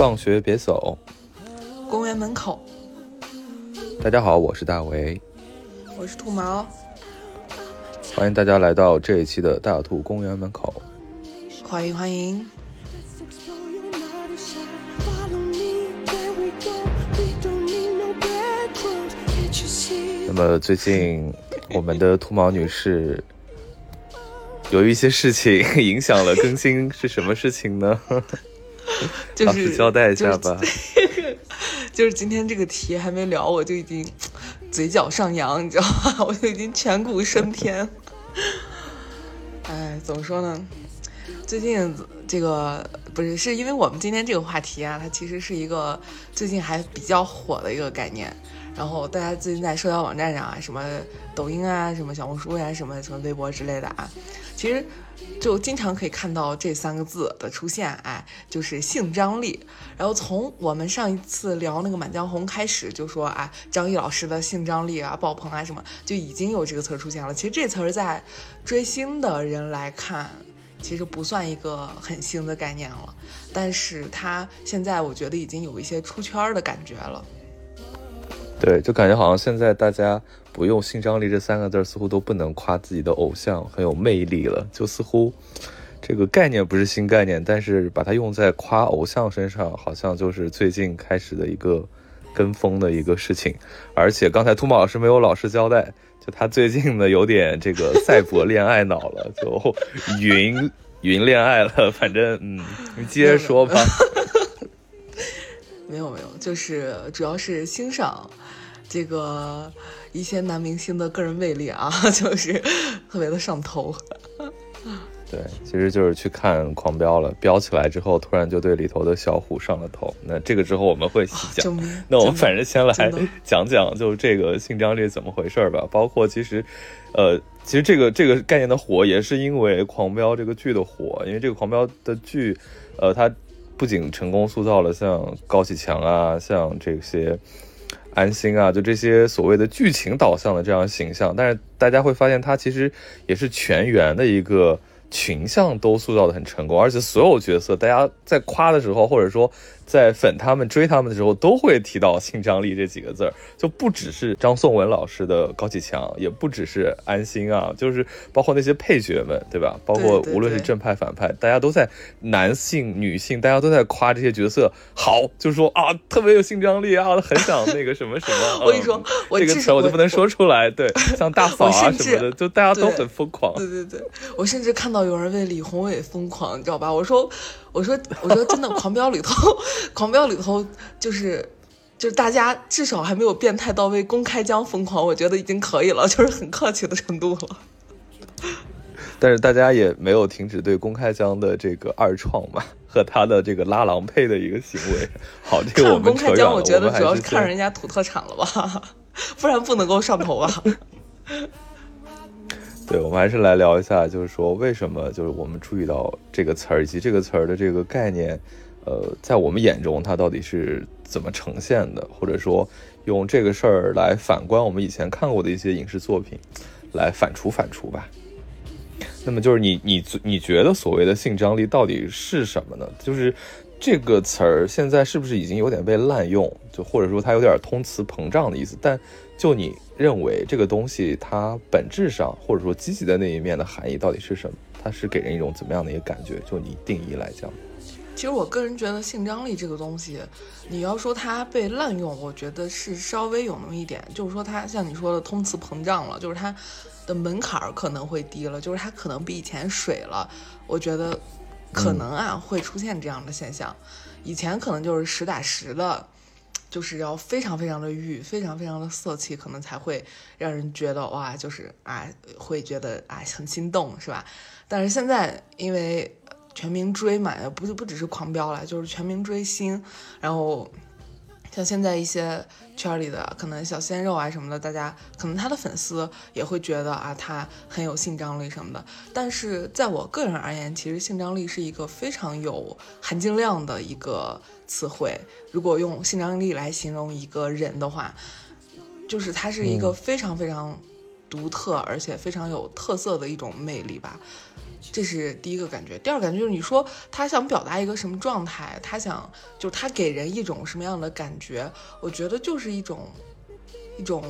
放学别走，公园门口。大家好，我是大为，我是兔毛，欢迎大家来到这一期的大兔公园门口。欢迎欢迎。那么最近，我们的兔毛女士有一些事情影响了更新，是什么事情呢？就是交代一下吧。就是今天这个题还没聊，我就已经嘴角上扬，你知道吗？我就已经颧骨升天。哎，怎么说呢？最近这个不是，是因为我们今天这个话题啊，它其实是一个最近还比较火的一个概念。然后大家最近在社交网站上啊，什么抖音啊，什么小红书呀，什么什么微博之类的啊，其实就经常可以看到这三个字的出现，哎，就是性张力。然后从我们上一次聊那个《满江红》开始，就说啊，张译老师的性张力啊爆棚啊什么，就已经有这个词出现了。其实这词儿在追星的人来看，其实不算一个很新的概念了，但是他现在我觉得已经有一些出圈的感觉了。对，就感觉好像现在大家不用“性张力”这三个字，似乎都不能夸自己的偶像很有魅力了。就似乎这个概念不是新概念，但是把它用在夸偶像身上，好像就是最近开始的一个跟风的一个事情。而且刚才兔毛老师没有老实交代，就他最近呢有点这个赛博恋爱脑了，就云云恋爱了。反正嗯，你接着说吧。没有没有，就是主要是欣赏这个一些男明星的个人魅力啊，就是特别的上头。对，其实就是去看《狂飙》了，飙起来之后，突然就对里头的小虎上了头。那这个之后我们会细讲。那我们反正先来 讲讲，就这个性张力怎么回事吧。包括其实，呃，其实这个这个概念的火也是因为《狂飙》这个剧的火，因为这个《狂飙》的剧，呃，它。不仅成功塑造了像高启强啊，像这些安心啊，就这些所谓的剧情导向的这样形象，但是大家会发现，他其实也是全员的一个。群像都塑造的很成功，而且所有角色，大家在夸的时候，或者说在粉他们、追他们的时候，都会提到性张力这几个字儿。就不只是张颂文老师的高启强，也不只是安心啊，就是包括那些配角们，对吧？包括无论是正派反派，大家都在男性、女性，大家都在夸这些角色好，就说啊，特别有性张力啊，很想那个什么什么。我跟你说，这个词我就不能说出来。对，像大 嫂啊什么的，就大家都很疯狂。对对对，我甚至看到。有人为李宏伟疯狂，你知道吧？我说，我说，我说，真的，《狂飙》里头，《狂飙》里头就是，就是大家至少还没有变态到为公开江疯狂，我觉得已经可以了，就是很客气的程度了。但是大家也没有停止对公开江的这个二创嘛，和他的这个拉郎配的一个行为。好，这个我们公开江，我觉得主要是看人家土特产了吧，不然不能够上头啊。对，我们还是来聊一下，就是说为什么就是我们注意到这个词儿以及这个词儿的这个概念，呃，在我们眼中它到底是怎么呈现的，或者说用这个事儿来反观我们以前看过的一些影视作品，来反刍反刍吧。那么就是你你你觉得所谓的性张力到底是什么呢？就是这个词儿现在是不是已经有点被滥用，就或者说它有点通词膨胀的意思？但就你认为这个东西它本质上或者说积极的那一面的含义到底是什么？它是给人一种怎么样的一个感觉？就你定义来讲，其实我个人觉得性张力这个东西，你要说它被滥用，我觉得是稍微有那么一点，就是说它像你说的通词膨胀了，就是它的门槛可能会低了，就是它可能比以前水了。我觉得可能啊会出现这样的现象，以前可能就是实打实的。就是要非常非常的欲，非常非常的色气，可能才会让人觉得哇，就是啊，会觉得啊很心动，是吧？但是现在因为全民追嘛，不不只是狂飙了，就是全民追星，然后。像现在一些圈里的可能小鲜肉啊什么的，大家可能他的粉丝也会觉得啊，他很有性张力什么的。但是在我个人而言，其实性张力是一个非常有含金量的一个词汇。如果用性张力来形容一个人的话，就是他是一个非常非常独特而且非常有特色的一种魅力吧。这是第一个感觉。第二感觉就是你说他想表达一个什么状态，他想就他给人一种什么样的感觉？我觉得就是一种一种。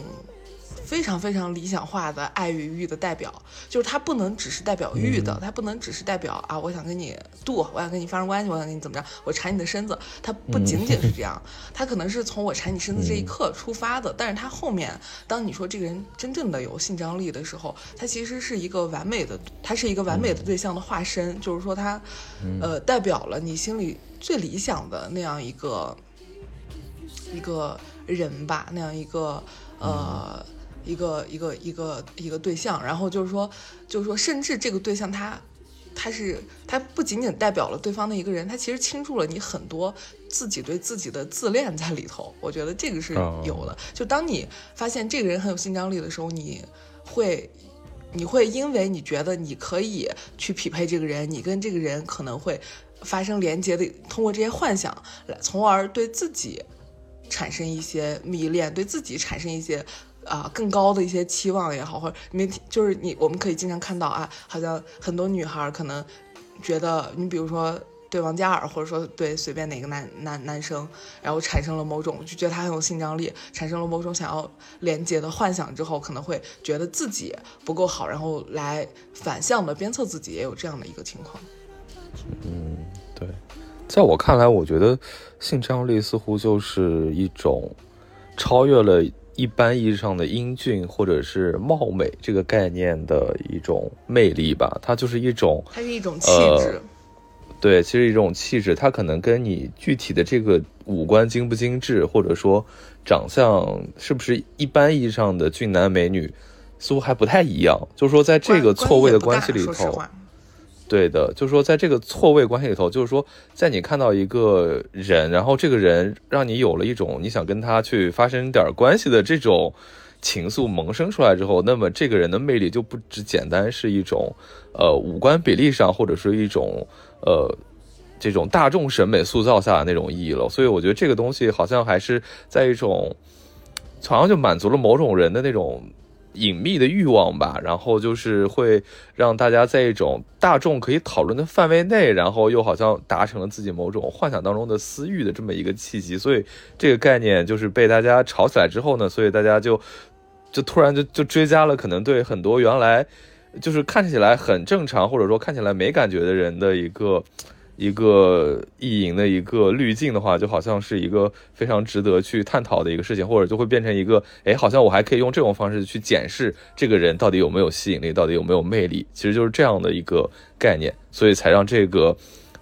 非常非常理想化的爱与欲的代表，就是它不能只是代表欲的，它不能只是代表啊，我想跟你度，我想跟你发生关系，我想跟你怎么着，我缠你的身子，它不仅仅是这样，它可能是从我缠你身子这一刻出发的，但是它后面，当你说这个人真正的有性张力的时候，他其实是一个完美的，他是一个完美的对象的化身，就是说他，呃，代表了你心里最理想的那样一个一个人吧，那样一个呃。一个一个一个一个对象，然后就是说，就是说，甚至这个对象他，他是他不仅仅代表了对方的一个人，他其实倾注了你很多自己对自己的自恋在里头。我觉得这个是有的。就当你发现这个人很有性张力的时候，你会，你会因为你觉得你可以去匹配这个人，你跟这个人可能会发生连接的，通过这些幻想来，从而对自己产生一些迷恋，对自己产生一些。啊，更高的一些期望也好，或者没就是你，我们可以经常看到啊，好像很多女孩可能觉得，你比如说对王嘉尔，或者说对随便哪个男男男生，然后产生了某种就觉得他很有性张力，产生了某种想要连接的幻想之后，可能会觉得自己不够好，然后来反向的鞭策自己，也有这样的一个情况。嗯，对，在我看来，我觉得性张力似乎就是一种超越了。一般意义上的英俊或者是貌美这个概念的一种魅力吧，它就是一种，它是一种气质，对，其实一种气质，它可能跟你具体的这个五官精不精致，或者说长相是不是一般意义上的俊男美女，似乎还不太一样。就是说，在这个错位的关系里头。对的，就是说，在这个错位关系里头，就是说，在你看到一个人，然后这个人让你有了一种你想跟他去发生点关系的这种情愫萌生出来之后，那么这个人的魅力就不只简单是一种，呃，五官比例上或者是一种，呃，这种大众审美塑造下的那种意义了。所以我觉得这个东西好像还是在一种，好像就满足了某种人的那种。隐秘的欲望吧，然后就是会让大家在一种大众可以讨论的范围内，然后又好像达成了自己某种幻想当中的私欲的这么一个契机，所以这个概念就是被大家炒起来之后呢，所以大家就就突然就就追加了可能对很多原来就是看起来很正常或者说看起来没感觉的人的一个。一个意淫的一个滤镜的话，就好像是一个非常值得去探讨的一个事情，或者就会变成一个，哎，好像我还可以用这种方式去检视这个人到底有没有吸引力，到底有没有魅力，其实就是这样的一个概念，所以才让这个，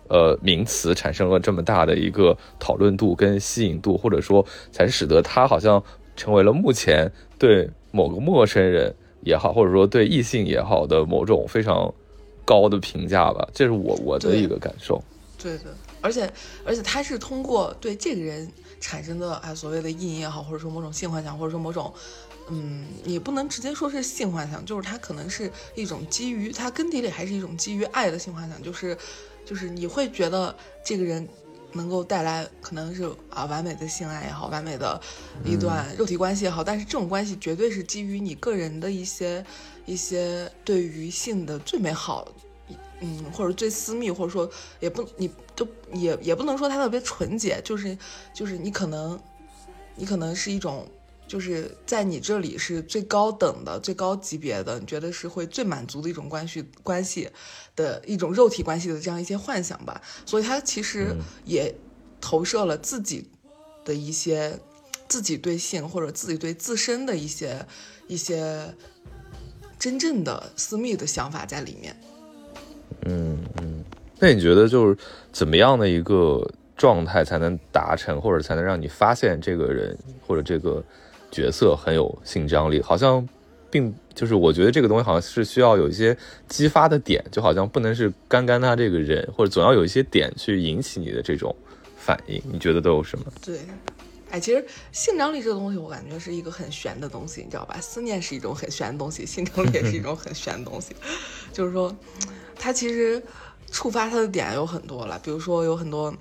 呃，名词产生了这么大的一个讨论度跟吸引度，或者说才使得它好像成为了目前对某个陌生人也好，或者说对异性也好的某种非常。高的评价吧，这是我我的一个感受。对的，而且而且他是通过对这个人产生的啊所谓的意淫也好，或者说某种性幻想，或者说某种嗯，也不能直接说是性幻想，就是他可能是一种基于他根底里还是一种基于爱的性幻想，就是就是你会觉得这个人能够带来可能是啊完美的性爱也好，完美的一段肉体关系也好，但是这种关系绝对是基于你个人的一些。一些对于性的最美好，嗯，或者最私密，或者说也不，你都也也不能说它特别纯洁，就是就是你可能，你可能是一种，就是在你这里是最高等的、最高级别的，你觉得是会最满足的一种关系关系的一种肉体关系的这样一些幻想吧。所以他其实也投射了自己的一些自己对性或者自己对自身的一些一些。真正的私密的想法在里面。嗯嗯，那你觉得就是怎么样的一个状态才能达成，或者才能让你发现这个人或者这个角色很有性张力？好像并就是我觉得这个东西好像是需要有一些激发的点，就好像不能是干干他这个人，或者总要有一些点去引起你的这种反应。你觉得都有什么？对。哎，其实性张力这个东西，我感觉是一个很玄的东西，你知道吧？思念是一种很玄的东西，性张力也是一种很玄的东西。就是说，它其实触发它的点有很多了，比如说有很多，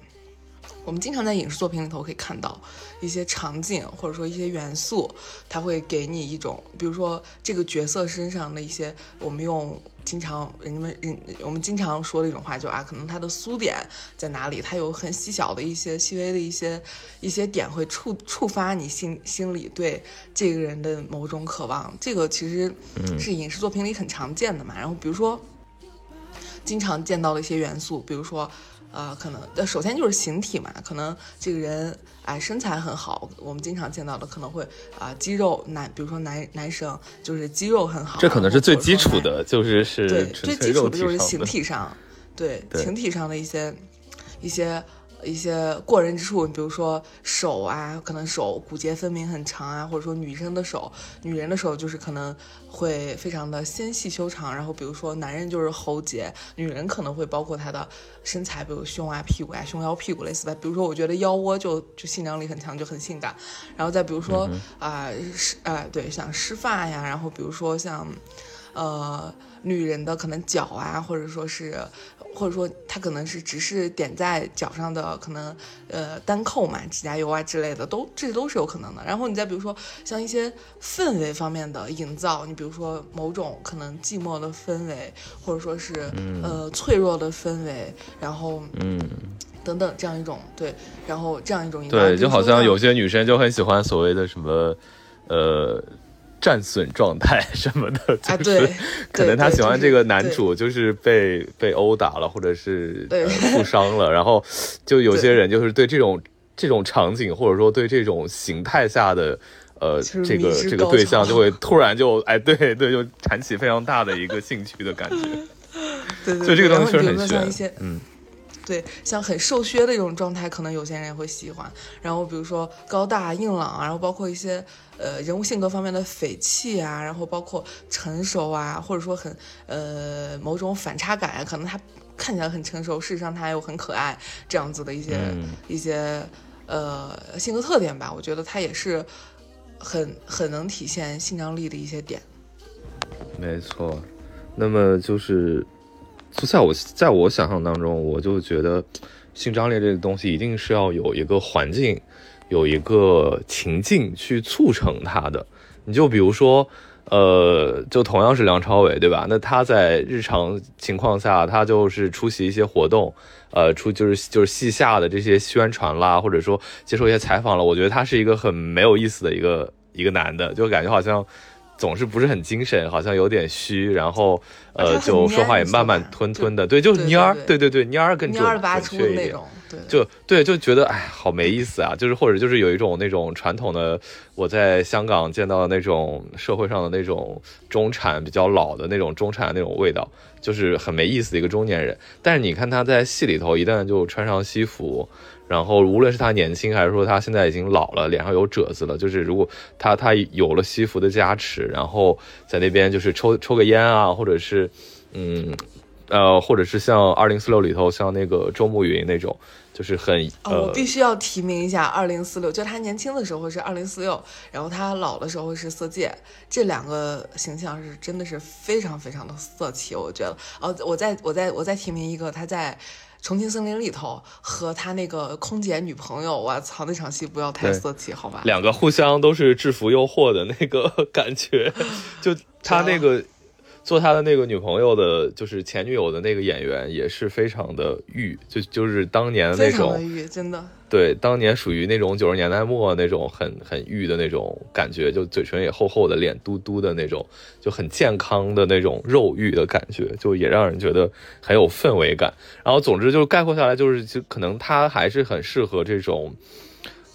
我们经常在影视作品里头可以看到一些场景，或者说一些元素，它会给你一种，比如说这个角色身上的一些，我们用经常人们人我们经常说的一种话，就啊，可能他的苏点在哪里？他有很细小的一些细微的一些一些点会触触发你心心里对这个人的某种渴望。这个其实是影视作品里很常见的嘛。然后比如说经常见到的一些元素，比如说。呃，可能呃，首先就是形体嘛，可能这个人哎身材很好，我们经常见到的可能会啊肌肉男，比如说男男生就是肌肉很好，这可能是最基础的，就是是对最基础的就是形体上，对形体上的一些一些。一些过人之处，比如说手啊，可能手骨节分明很长啊，或者说女生的手，女人的手就是可能会非常的纤细修长。然后比如说男人就是喉结，女人可能会包括她的身材，比如胸啊、屁股啊、胸腰、屁股类似的。比如说我觉得腰窝就就性张力很强，就很性感。然后再比如说啊，湿啊，对，像湿发呀，然后比如说像呃女人的可能脚啊，或者说是。或者说，它可能是只是点在脚上的，可能呃单扣嘛，指甲油啊之类的，都这都是有可能的。然后你再比如说，像一些氛围方面的营造，你比如说某种可能寂寞的氛围，或者说是呃脆弱的氛围，然后嗯等等这样一种对，然后这样一种对，就好像有些女生就很喜欢所谓的什么呃。战损状态什么的，就是 可能他喜欢这个男主，就是被被殴打了，或者是负伤了，然后就有些人就是对这种这种场景，或者说对这种形态下的呃这个这个对象，就会突然就哎对对，就产起非常大的一个兴趣的感觉。对对，所以这个东西确实很玄，嗯。对，像很瘦削的一种状态，可能有些人也会喜欢。然后比如说高大硬朗啊，然后包括一些呃人物性格方面的匪气啊，然后包括成熟啊，或者说很呃某种反差感啊，可能他看起来很成熟，事实上他又很可爱，这样子的一些一些呃性格特点吧。我觉得他也是很很能体现性张力的一些点。没错，那么就是。就在我在我想象当中，我就觉得性张力这个东西一定是要有一个环境，有一个情境去促成它的。你就比如说，呃，就同样是梁朝伟，对吧？那他在日常情况下，他就是出席一些活动，呃，出就是就是戏下的这些宣传啦，或者说接受一些采访了。我觉得他是一个很没有意思的一个一个男的，就感觉好像。总是不是很精神，好像有点虚，然后呃，就说话也慢慢吞吞的，对，就是蔫儿，对对对，蔫儿更准确一点，就对，就觉得哎，好没意思啊，就是或者就是有一种那种传统的，我在香港见到的那种社会上的那种中产比较老的那种中产的那种味道，就是很没意思的一个中年人。但是你看他在戏里头，一旦就穿上西服。然后，无论是他年轻，还是说他现在已经老了，脸上有褶子了，就是如果他他有了西服的加持，然后在那边就是抽抽个烟啊，或者是，嗯，呃，或者是像二零四六里头像那个周慕云那种，就是很呃，我必须要提名一下二零四六，就他年轻的时候是二零四六，然后他老的时候是色戒，这两个形象是真的是非常非常的色气，我觉得。哦，我再我再我再提名一个，他在。重庆森林里头和他那个空姐女朋友，我操，那场戏不要太色气，好吧？两个互相都是制服诱惑的那个 感觉，就他那个。做他的那个女朋友的，就是前女友的那个演员，也是非常的欲，就就是当年的那种欲，真的对，当年属于那种九十年代末那种很很欲的那种感觉，就嘴唇也厚厚的，脸嘟嘟的那种，就很健康的那种肉欲的感觉，就也让人觉得很有氛围感。然后总之就是概括下来，就是就可能他还是很适合这种，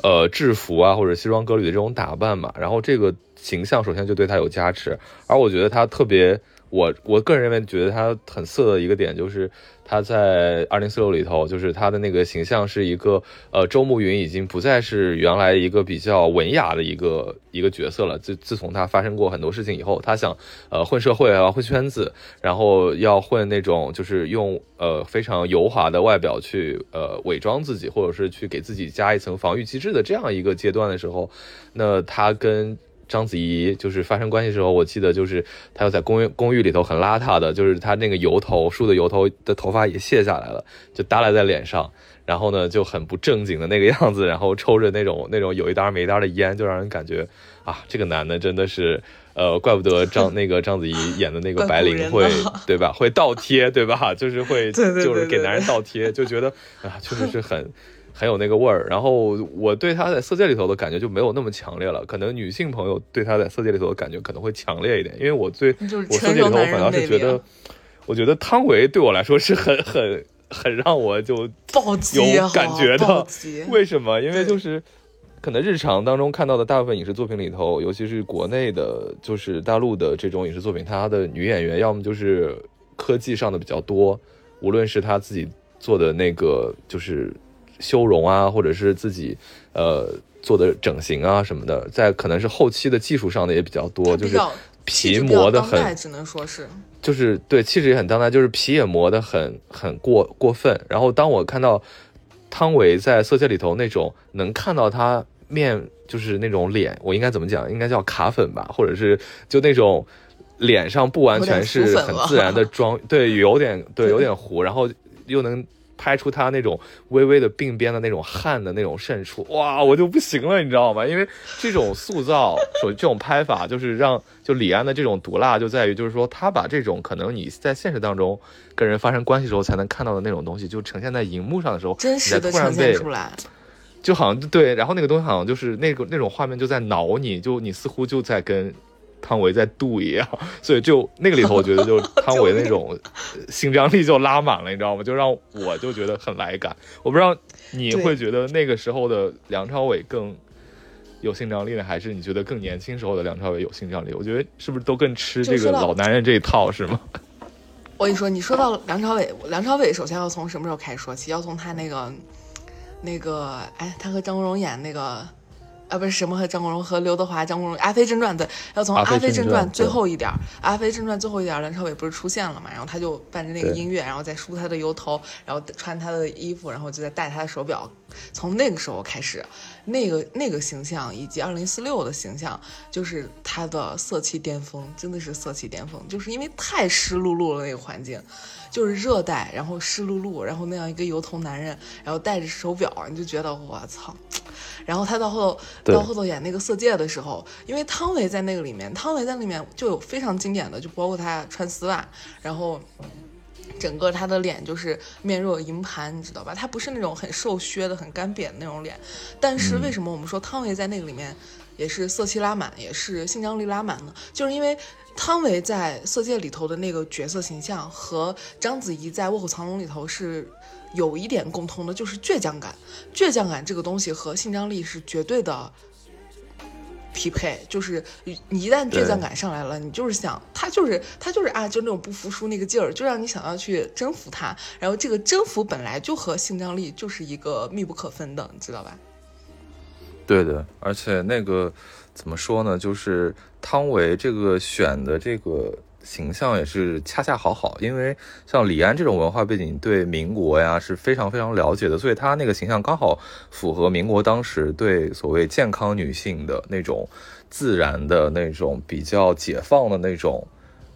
呃，制服啊或者西装革履的这种打扮嘛。然后这个形象首先就对他有加持，而我觉得他特别。我我个人认为，觉得他很色的一个点就是，他在二零四六里头，就是他的那个形象是一个，呃，周慕云已经不再是原来一个比较文雅的一个一个角色了。自自从他发生过很多事情以后，他想，呃，混社会啊，混圈子，然后要混那种，就是用呃非常油滑的外表去呃伪装自己，或者是去给自己加一层防御机制的这样一个阶段的时候，那他跟。章子怡就是发生关系的时候，我记得就是她要在公寓公寓里头很邋遢的，就是她那个油头梳的油头的头发也卸下来了，就耷拉在脸上，然后呢就很不正经的那个样子，然后抽着那种那种有一搭没一搭的烟，就让人感觉啊，这个男的真的是，呃，怪不得章那个章子怡演的那个白灵会对吧？会倒贴对吧？就是会 就是给男人倒贴，就觉得啊，确实是很。很有那个味儿，然后我对他在《色戒》里头的感觉就没有那么强烈了，可能女性朋友对他在《色戒》里头的感觉可能会强烈一点，因为我最我《色戒》里头我反倒是觉得，我觉得汤唯对我来说是很很很让我就有感觉的，为什么？因为就是可能日常当中看到的大部分影视作品里头，尤其是国内的，就是大陆的这种影视作品，它的女演员要么就是科技上的比较多，无论是她自己做的那个就是。修容啊，或者是自己，呃，做的整形啊什么的，在可能是后期的技术上的也比较多，就是皮磨的很，只能说是，就是对气质也很当代，就是皮也磨的很很过过分。然后当我看到汤唯在《色戒》里头那种能看到她面，就是那种脸，我应该怎么讲？应该叫卡粉吧，或者是就那种脸上不完全是很自然的妆，对，有点对，有点糊，然后又能。拍出他那种微微的鬓边的那种汗的那种渗出，哇，我就不行了，你知道吗？因为这种塑造，所这种拍法，就是让就李安的这种毒辣，就在于就是说他把这种可能你在现实当中跟人发生关系时候才能看到的那种东西，就呈现在荧幕上的时候，真实的呈现出来，就好像对，然后那个东西好像就是那个那种画面就在挠你，就你似乎就在跟。汤唯在度一样，所以就那个里头，我觉得就 汤唯那种性张力就拉满了，你知道吗？就让我就觉得很来感。我不知道你会觉得那个时候的梁朝伟更有性张力呢，还是你觉得更年轻时候的梁朝伟有性张力？我觉得是不是都更吃这个老男人这一套，是吗？我跟你说，你说到梁朝伟，梁朝伟首先要从什么时候开始说起？要从他那个那个，哎，他和张国荣演那个。啊，不是什么和张国荣和刘德华，张国荣《阿飞正传》对，要从《阿飞正传》最后一点，《阿飞正传》最后一点，梁朝伟不是出现了嘛？然后他就伴着那个音乐，然后再梳他的油头，然后穿他的衣服，然后就在戴他的手表。从那个时候开始，那个那个形象以及二零四六的形象，就是他的色气巅峰，真的是色气巅峰，就是因为太湿漉漉了那个环境。就是热带，然后湿漉漉，然后那样一个油头男人，然后戴着手表，你就觉得我操。然后他到后头，到后头演那个《色戒》的时候，因为汤唯在那个里面，汤唯在里面就有非常经典的，就包括他穿丝袜，然后整个他的脸就是面若银盘，你知道吧？他不是那种很瘦削的、很干瘪的那种脸。但是为什么我们说汤唯在那个里面也是色气拉满，也是性张力拉满呢？就是因为。汤唯在《色戒》里头的那个角色形象和章子怡在《卧虎藏龙》里头是有一点共通的，就是倔强感。倔强感这个东西和性张力是绝对的匹配，就是你一旦倔强感上来了，你就是想他就是他就是啊，就那种不服输那个劲儿，就让你想要去征服他。然后这个征服本来就和性张力就是一个密不可分的，你知道吧？对的，而且那个。怎么说呢？就是汤唯这个选的这个形象也是恰恰好好，因为像李安这种文化背景对民国呀是非常非常了解的，所以他那个形象刚好符合民国当时对所谓健康女性的那种自然的那种比较解放的那种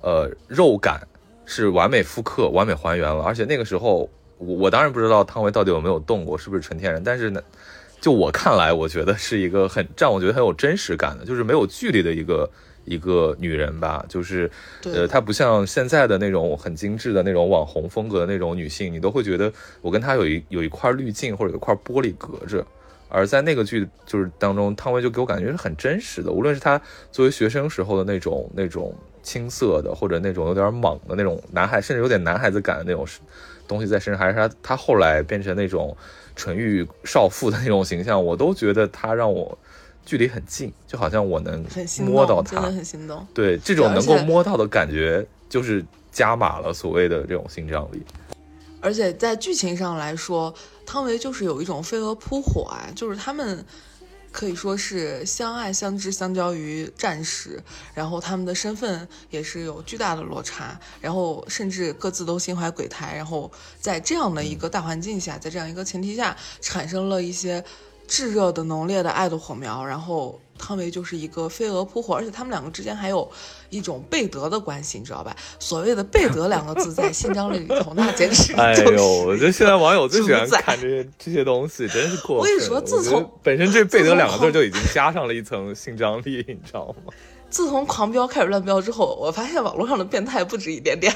呃肉感，是完美复刻、完美还原了。而且那个时候，我我当然不知道汤唯到底有没有动过，是不是纯天然，但是呢。就我看来，我觉得是一个很让我觉得很有真实感的，就是没有距离的一个一个女人吧。就是，呃，她不像现在的那种很精致的那种网红风格的那种女性，你都会觉得我跟她有一有一块滤镜或者有一块玻璃隔着。而在那个剧就是当中，汤唯就给我感觉是很真实的，无论是她作为学生时候的那种那种青涩的，或者那种有点莽的那种男孩，甚至有点男孩子感的那种东西在身上，还是她她后来变成那种。纯欲少妇的那种形象，我都觉得他让我距离很近，就好像我能摸到他，真的很心动。对，这种能够摸到的感觉，就是加码了所谓的这种性张力。而且在剧情上来说，汤唯就是有一种飞蛾扑火啊，就是他们。可以说是相爱相知相交于战时，然后他们的身份也是有巨大的落差，然后甚至各自都心怀鬼胎，然后在这样的一个大环境下，在这样一个前提下，产生了一些炙热的浓烈的爱的火苗，然后汤唯就是一个飞蛾扑火，而且他们两个之间还有一种背德的关系，你知道吧？所谓的背德两个字在新张力里头，那简直 是哎呦！我觉得现在网友最喜欢看这些这些东西，真是过分。我跟你说，自从本身这背德两个字就已经加上了一层性张力，你知道吗？自从狂飙开始乱飙之后，我发现网络上的变态不止一点点，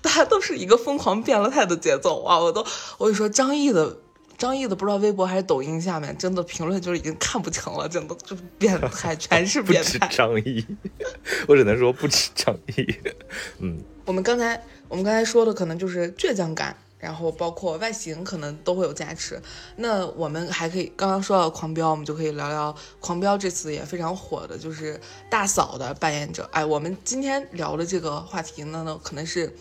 大家都是一个疯狂变了态的节奏啊！我都我跟你说，张译的。张译的不知道微博还是抖音下面，真的评论就是已经看不成了，真的就是变态，全是 变态。不止张译，我只能说不止张译。嗯，我们刚才我们刚才说的可能就是倔强感，然后包括外形可能都会有加持。那我们还可以刚刚说到狂飙，我们就可以聊聊狂飙这次也非常火的，就是大嫂的扮演者。哎，我们今天聊的这个话题呢，呢可能是。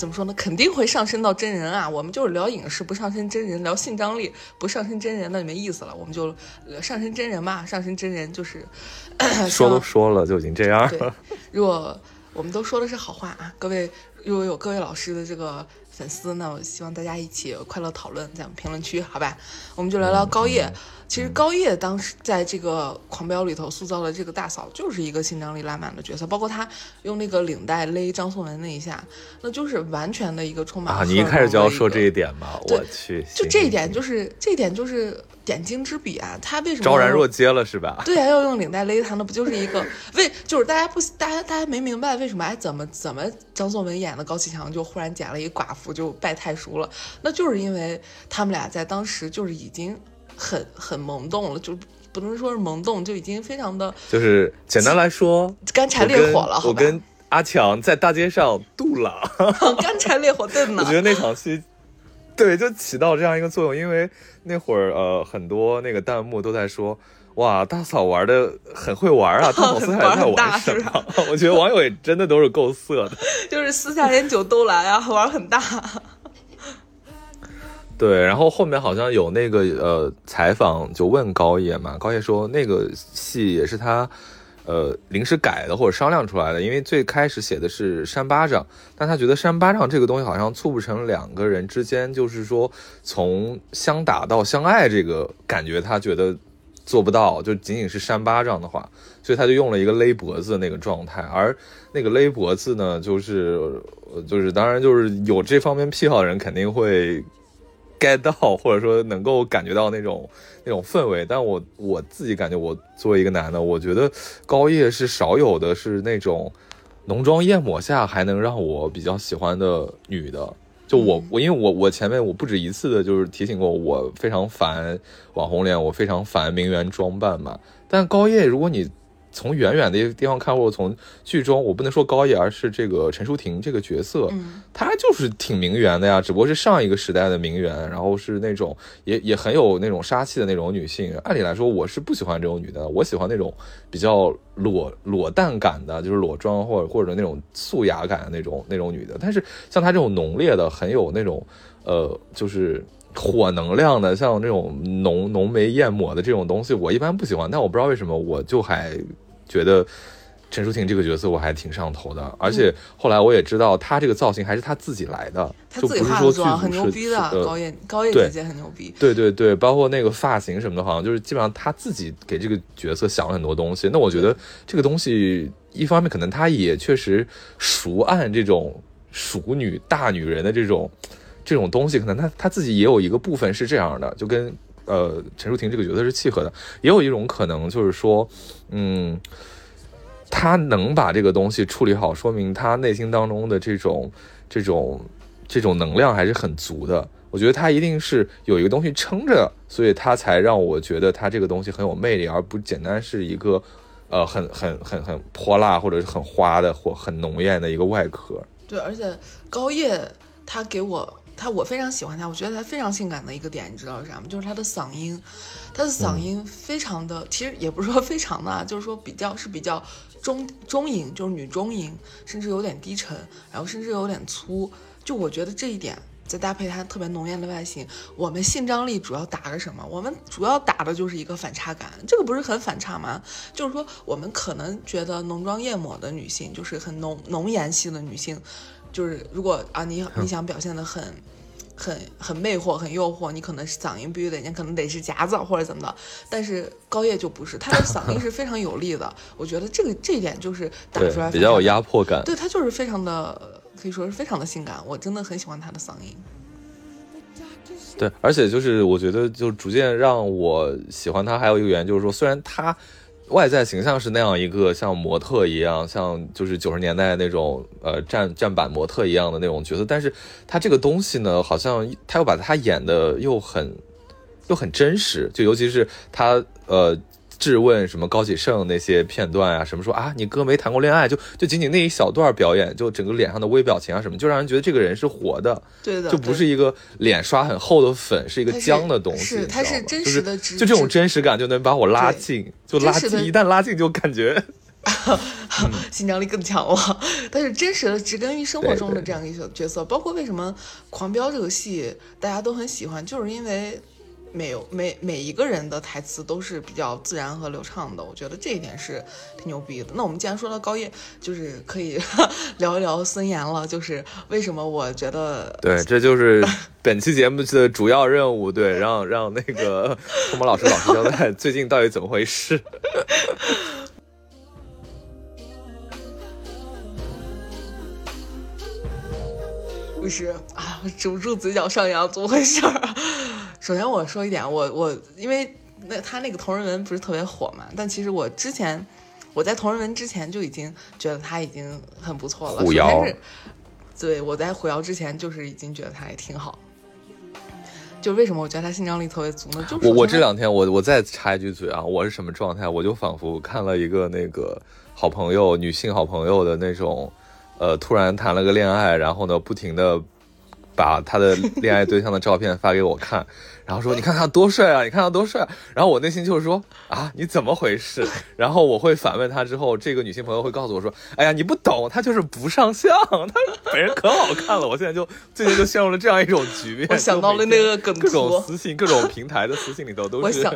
怎么说呢？肯定会上升到真人啊！我们就是聊影视，不上升真人；聊性张力，不上升真人，那就没意思了。我们就上升真人嘛，上升真人就是 说都说了，就已经这样了。如果我们都说的是好话啊，各位，如果有各位老师的这个。粉丝，那我希望大家一起快乐讨论，在我们评论区，好吧？我们就聊聊高叶。其实高叶当时在这个《狂飙》里头塑造的这个大嫂，就是一个性张力拉满的角色，包括他用那个领带勒张颂文那一下，那就是完全的一个充满啊！你一开始就要说这一点吗？我去，就这一点，就是这一点就是。点睛之笔啊，他为什么昭然若揭了是吧？对啊，要用领带勒他，那不就是一个为？就是大家不，大家大家没明白为什么？哎，怎么怎么张颂文演的高启强就忽然捡了一个寡妇就拜太叔了？那就是因为他们俩在当时就是已经很很萌动了，就不能说是萌动，就已经非常的，就是简单来说，干柴烈火了。我跟阿强在大街上度了，干柴烈火炖呢。我觉得那场戏。对，就起到这样一个作用，因为那会儿呃，很多那个弹幕都在说，哇，大嫂玩的很会玩啊，大嫂私下在玩什么？我觉得网友也真的都是够色的，就是私下连酒都来啊，玩很大。对，然后后面好像有那个呃采访，就问高叶嘛，高叶说那个戏也是他。呃，临时改的或者商量出来的，因为最开始写的是扇巴掌，但他觉得扇巴掌这个东西好像促不成两个人之间，就是说从相打到相爱这个感觉，他觉得做不到，就仅仅是扇巴掌的话，所以他就用了一个勒脖子的那个状态，而那个勒脖子呢，就是就是当然就是有这方面癖好的人肯定会。Get 到，或者说能够感觉到那种那种氛围，但我我自己感觉，我作为一个男的，我觉得高叶是少有的，是那种浓妆艳抹下还能让我比较喜欢的女的。就我我因为我我前面我不止一次的就是提醒过我非常烦网红脸，我非常烦名媛装扮嘛。但高叶，如果你从远远的地方看，或者从剧中，我不能说高叶，而是这个陈淑婷这个角色，她就是挺名媛的呀，只不过是上一个时代的名媛，然后是那种也也很有那种杀气的那种女性。按理来说，我是不喜欢这种女的，我喜欢那种比较裸裸蛋感的，就是裸妆或者或者那种素雅感的那种那种女的。但是像她这种浓烈的，很有那种呃，就是。火能量的，像这种浓浓眉艳抹的这种东西，我一般不喜欢。但我不知道为什么，我就还觉得陈淑婷这个角色我还挺上头的。而且后来我也知道，她这个造型还是她自己来的，就不是说剧很牛逼的。高叶高叶姐姐很牛逼，对对对，包括那个发型什么的，好像就是基本上她自己给这个角色想了很多东西。那我觉得这个东西一方面可能她也确实熟谙这种熟女大女人的这种。这种东西可能他他自己也有一个部分是这样的，就跟呃陈淑婷这个角色是契合的。也有一种可能就是说，嗯，他能把这个东西处理好，说明他内心当中的这种这种这种能量还是很足的。我觉得他一定是有一个东西撑着，所以他才让我觉得他这个东西很有魅力，而不简单是一个呃很很很很泼辣或者是很花的或很浓艳的一个外壳。对，而且高叶他给我。他我非常喜欢他，我觉得他非常性感的一个点，你知道是啥吗？就是他的嗓音，他的嗓音非常的，其实也不是说非常的，就是说比较是比较中中音，就是女中音，甚至有点低沉，然后甚至有点粗。就我觉得这一点，再搭配他特别浓艳的外形，我们性张力主要打个什么？我们主要打的就是一个反差感，这个不是很反差吗？就是说我们可能觉得浓妆艳抹的女性，就是很浓浓颜系的女性。就是如果啊，你你想表现的很很很魅惑、很诱惑，你可能是嗓音必须得，你可能得是夹子或者怎么的。但是高叶就不是，他的嗓音是非常有力的。我觉得这个这一点就是打出来比较有压迫感。对他就是非常的，可以说是非常的性感。我真的很喜欢他的嗓音。对，而且就是我觉得，就逐渐让我喜欢他，还有一个原因就是说，虽然他。外在形象是那样一个像模特一样，像就是九十年代那种呃站站板模特一样的那种角色，但是他这个东西呢，好像他又把他演的又很又很真实，就尤其是他呃。质问什么高启盛那些片段啊，什么说啊你哥没谈过恋爱，就就仅仅那一小段表演，就整个脸上的微表情啊什么，就让人觉得这个人是活的，对的，就不是一个脸刷很厚的粉，是一个僵的东西，是它是真实的，就这种真实感就能把我拉近，就拉近，一旦拉近就感觉，性张力更强了。但是真实的植根于生活中的这样一个角色，包括为什么《狂飙》这个戏大家都很喜欢，就是因为。没有每每一个人的台词都是比较自然和流畅的，我觉得这一点是挺牛逼的。那我们既然说到高叶，就是可以 聊一聊孙岩了。就是为什么我觉得对，这就是 本期节目的主要任务。对，让让那个 托马老师老实交代最近到底怎么回事。不是啊，止不住嘴角上扬，怎么回事儿？首先我说一点，我我因为那他那个同人文不是特别火嘛，但其实我之前我在同人文之前就已经觉得他已经很不错了。虎妖，对，我在虎妖之前就是已经觉得他也挺好。就为什么我觉得他性张力特别足呢？就我我这两天我我再插一句嘴啊，我是什么状态？我就仿佛看了一个那个好朋友女性好朋友的那种，呃，突然谈了个恋爱，然后呢不停的把他的恋爱对象的照片发给我看。然后说你看他多帅啊，你看他多帅。然后我内心就是说啊，你怎么回事？然后我会反问他之后，这个女性朋友会告诉我说，哎呀，你不懂，他就是不上相，他 本人可好看了。我现在就最近就陷入了这样一种局面。我想到了那个梗图，各种私信，各种平台的私信里头都是孟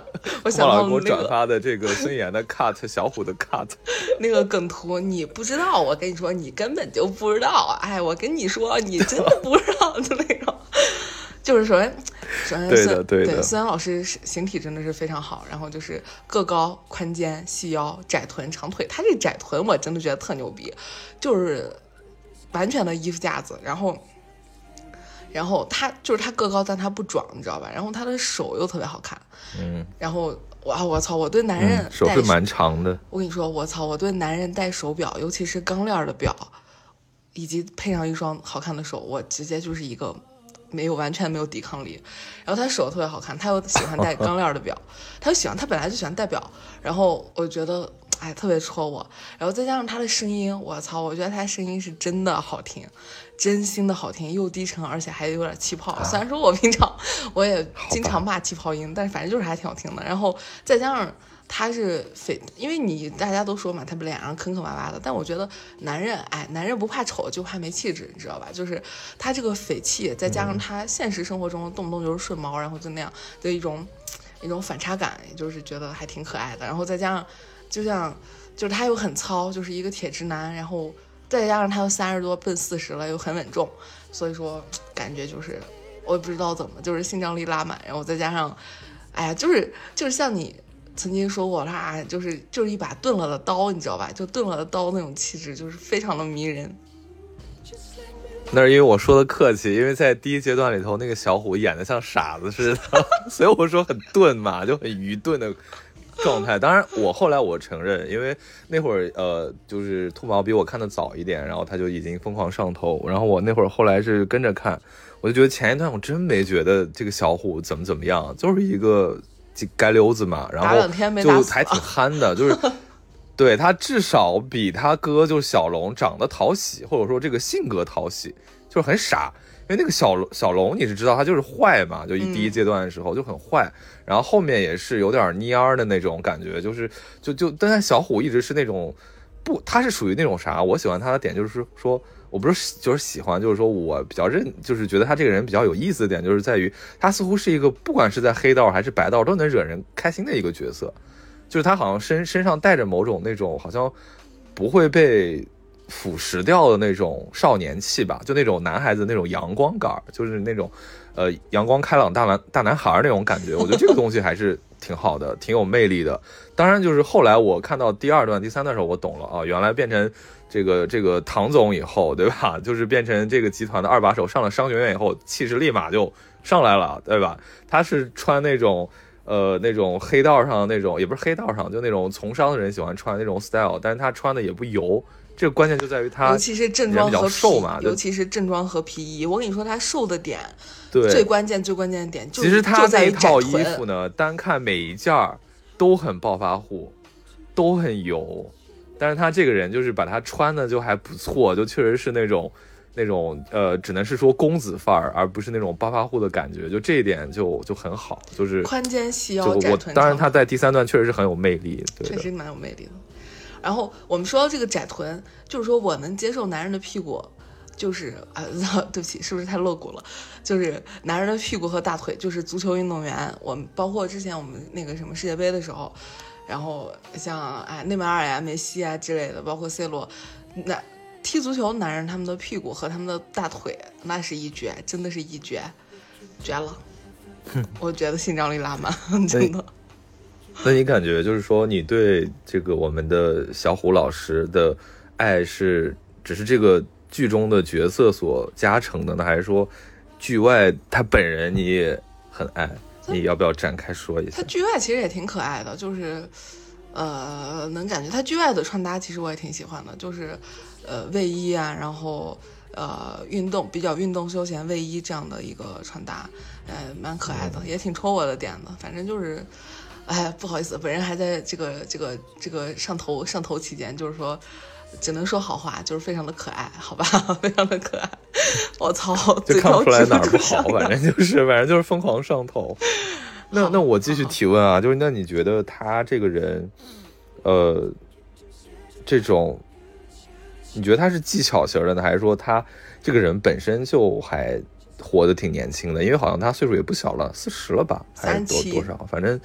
老师给我转发的这个孙岩的 cut，小虎的 cut。那个梗图你不知道，我跟你说，你根本就不知道。哎，我跟你说，你真的不知道的那种。就是首先，首先孙对孙岩老师形体真的是非常好，然后就是个高宽肩细腰窄臀长腿，他这窄臀我真的觉得特牛逼，就是完全的衣服架子，然后，然后他就是他个高，但他不壮，你知道吧？然后他的手又特别好看，嗯，然后哇，我操，我对男人手是蛮长的，我跟你说，我操，我对男人戴手表，尤其是钢链的表，以及配上一双好看的手，我直接就是一个。没有完全没有抵抗力，然后他手特别好看，他又喜欢戴钢链的表，他就喜欢他本来就喜欢戴表，然后我觉得哎特别戳我，然后再加上他的声音，我操，我觉得他声音是真的好听，真心的好听，又低沉，而且还有点气泡。虽然说我平常我也经常骂气泡音，但是反正就是还挺好听的。然后再加上。他是匪，因为你大家都说嘛，他脸上坑坑洼洼的。但我觉得男人，哎，男人不怕丑，就怕没气质，你知道吧？就是他这个匪气，再加上他现实生活中动不动就是顺毛，然后就那样的一种一种反差感，就是觉得还挺可爱的。然后再加上，就像就是他又很糙，就是一个铁直男。然后再加上他又三十多奔四十了，又很稳重，所以说感觉就是我也不知道怎么，就是性张力拉满。然后再加上，哎呀，就是就是像你。曾经说过，他就是就是一把钝了的刀，你知道吧？就钝了的刀那种气质，就是非常的迷人。那是因为我说的客气，因为在第一阶段里头，那个小虎演的像傻子似的，所以我说很钝嘛，就很愚钝的状态。当然，我后来我承认，因为那会儿呃，就是兔毛比我看的早一点，然后他就已经疯狂上头，然后我那会儿后来是跟着看，我就觉得前一段我真没觉得这个小虎怎么怎么样，就是一个。街溜子嘛，然后就还挺憨的，就是 对他至少比他哥就是小龙长得讨喜，或者说这个性格讨喜，就是很傻。因为那个小龙小龙你是知道他就是坏嘛，就一第一阶段的时候就很坏，然后后面也是有点蔫儿的那种感觉，就是就就但是小虎一直是那种不，他是属于那种啥？我喜欢他的点就是说。我不是就是喜欢，就是说我比较认，就是觉得他这个人比较有意思的点，就是在于他似乎是一个不管是在黑道还是白道都能惹人开心的一个角色，就是他好像身身上带着某种那种好像不会被腐蚀掉的那种少年气吧，就那种男孩子那种阳光感，就是那种呃阳光开朗大男大男孩那种感觉。我觉得这个东西还是挺好的，挺有魅力的。当然，就是后来我看到第二段、第三段的时候，我懂了啊，原来变成这个这个唐总以后，对吧？就是变成这个集团的二把手，上了商学院以后，气势立马就上来了，对吧？他是穿那种。呃，那种黑道上那种，也不是黑道上，就那种从商的人喜欢穿那种 style，但是他穿的也不油。这个关键就在于他，尤其是正装和瘦嘛，尤其是正装和皮衣。我跟你说，他瘦的点，对，最关键最关键的点，其实他那套衣服呢，单看每一件儿都很暴发户，都很油，但是他这个人就是把他穿的就还不错，就确实是那种。那种呃，只能是说公子范儿，而不是那种暴发户的感觉，就这一点就就很好，就是宽肩细腰窄臀。当然他在第三段确实是很有魅力，确实蛮有魅力的。然后我们说到这个窄臀，就是说我能接受男人的屁股，就是啊，对不起，是不是太露骨了？就是男人的屁股和大腿，就是足球运动员。我们包括之前我们那个什么世界杯的时候，然后像哎内马尔呀、梅西啊之类的，包括 C 罗，那。踢足球，男人他们的屁股和他们的大腿那是一绝，真的是一绝，绝了。我觉得性张力拉满，真的。那你感觉就是说，你对这个我们的小虎老师的爱是只是这个剧中的角色所加成的呢，还是说剧外他本人你也很爱？你要不要展开说一下？他剧外其实也挺可爱的，就是呃，能感觉他剧外的穿搭其实我也挺喜欢的，就是。呃，卫衣啊，然后呃，运动比较运动休闲卫衣这样的一个穿搭，呃，蛮可爱的，也挺戳我的点的。反正就是，哎，不好意思，本人还在这个这个这个上头上头期间，就是说，只能说好话，就是非常的可爱，好吧，非常的可爱。我操，就看不出来哪儿不好，反正就是反正就是疯狂上头。那那我继续提问啊，就是那你觉得他这个人，呃，这种。你觉得他是技巧型的呢，还是说他这个人本身就还活得挺年轻的？因为好像他岁数也不小了，四十了吧，还是多多少？反正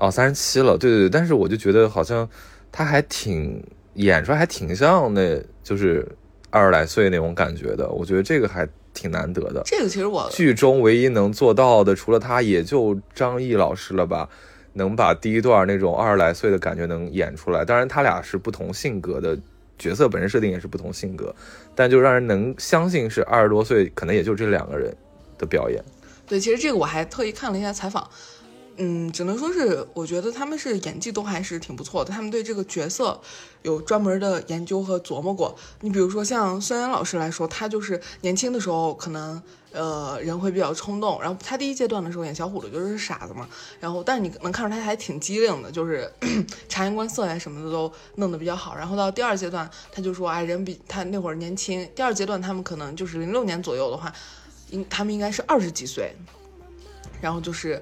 哦，三十七了。对对对，但是我就觉得好像他还挺演出来还挺像那，就是二十来岁那种感觉的。我觉得这个还挺难得的。这个其实我剧中唯一能做到的，除了他，也就张译老师了吧，能把第一段那种二十来岁的感觉能演出来。当然，他俩是不同性格的。角色本身设定也是不同性格，但就让人能相信是二十多岁，可能也就这两个人的表演。对，其实这个我还特意看了一下采访，嗯，只能说是我觉得他们是演技都还是挺不错的，他们对这个角色有专门的研究和琢磨过。你比如说像孙岩老师来说，他就是年轻的时候可能。呃，人会比较冲动，然后他第一阶段的时候演小虎的就是傻子嘛，然后但是你能看出他还挺机灵的，就是 察言观色呀什么的都弄得比较好。然后到第二阶段，他就说，哎，人比他那会儿年轻。第二阶段他们可能就是零六年左右的话，应他们应该是二十几岁，然后就是。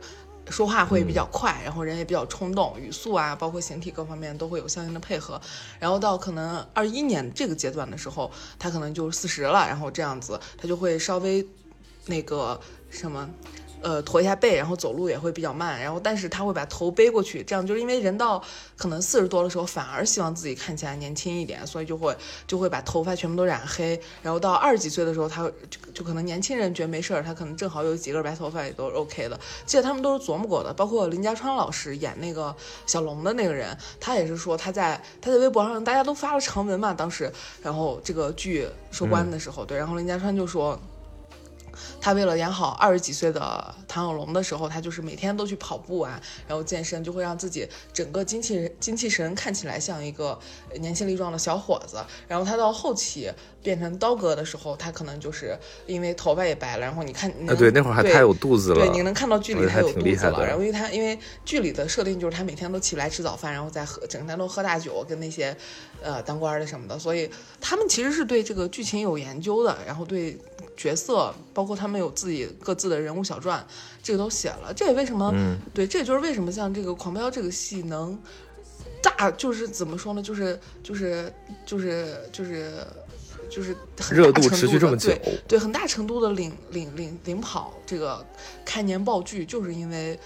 说话会比较快，然后人也比较冲动，语速啊，包括形体各方面都会有相应的配合。然后到可能二一年这个阶段的时候，他可能就四十了，然后这样子他就会稍微那个什么。呃，驼一下背，然后走路也会比较慢，然后但是他会把头背过去，这样就是因为人到可能四十多的时候，反而希望自己看起来年轻一点，所以就会就会把头发全部都染黑，然后到二十几岁的时候，他就就可能年轻人觉得没事儿，他可能正好有几根白头发也都 OK 的。记得他们都是琢磨过的，包括林家川老师演那个小龙的那个人，他也是说他在他在微博上大家都发了长文嘛，当时，然后这个剧收官的时候，对，然后林家川就说。他为了演好二十几岁的唐小龙的时候，他就是每天都去跑步啊，然后健身，就会让自己整个精气精气神看起来像一个年轻力壮的小伙子。然后他到后期变成刀哥的时候，他可能就是因为头发也白了，然后你看，啊对，那会儿还他有肚子了，对，你能看到剧里他有肚子了。然后因为他因为剧里的设定就是他每天都起不来吃早饭，然后再喝整天都喝大酒，跟那些呃当官的什么的，所以他们其实是对这个剧情有研究的，然后对。角色包括他们有自己各自的人物小传，这个都写了。这也为什么？对，这也就是为什么像这个《狂飙》这个戏能大，就是怎么说呢？就是就是就是就是就是热度持续这么久，对对，很大程度的领领领领跑这个开年爆剧，就是因为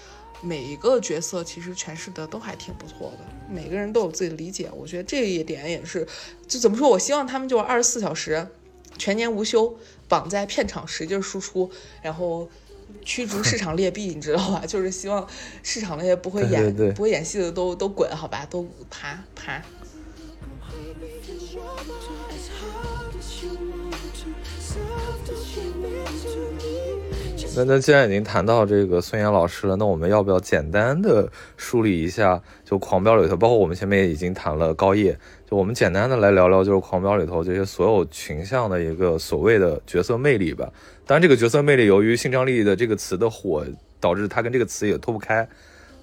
每一个角色其实诠释的都还挺不错的，每个人都有自己的理解。我觉得这一点也是，就怎么说？我希望他们就二十四小时，全年无休，绑在片场使劲输出，然后驱逐市场劣币，你知道吧？就是希望市场那些不会演不会演戏的都都滚，好吧？都爬爬。那那既然已经谈到这个孙岩老师了，那我们要不要简单的梳理一下？就《狂飙》里头，包括我们前面也已经谈了高叶，就我们简单的来聊聊，就是《狂飙》里头这些所有群像的一个所谓的角色魅力吧。当然，这个角色魅力由于性张力的这个词的火，导致它跟这个词也脱不开。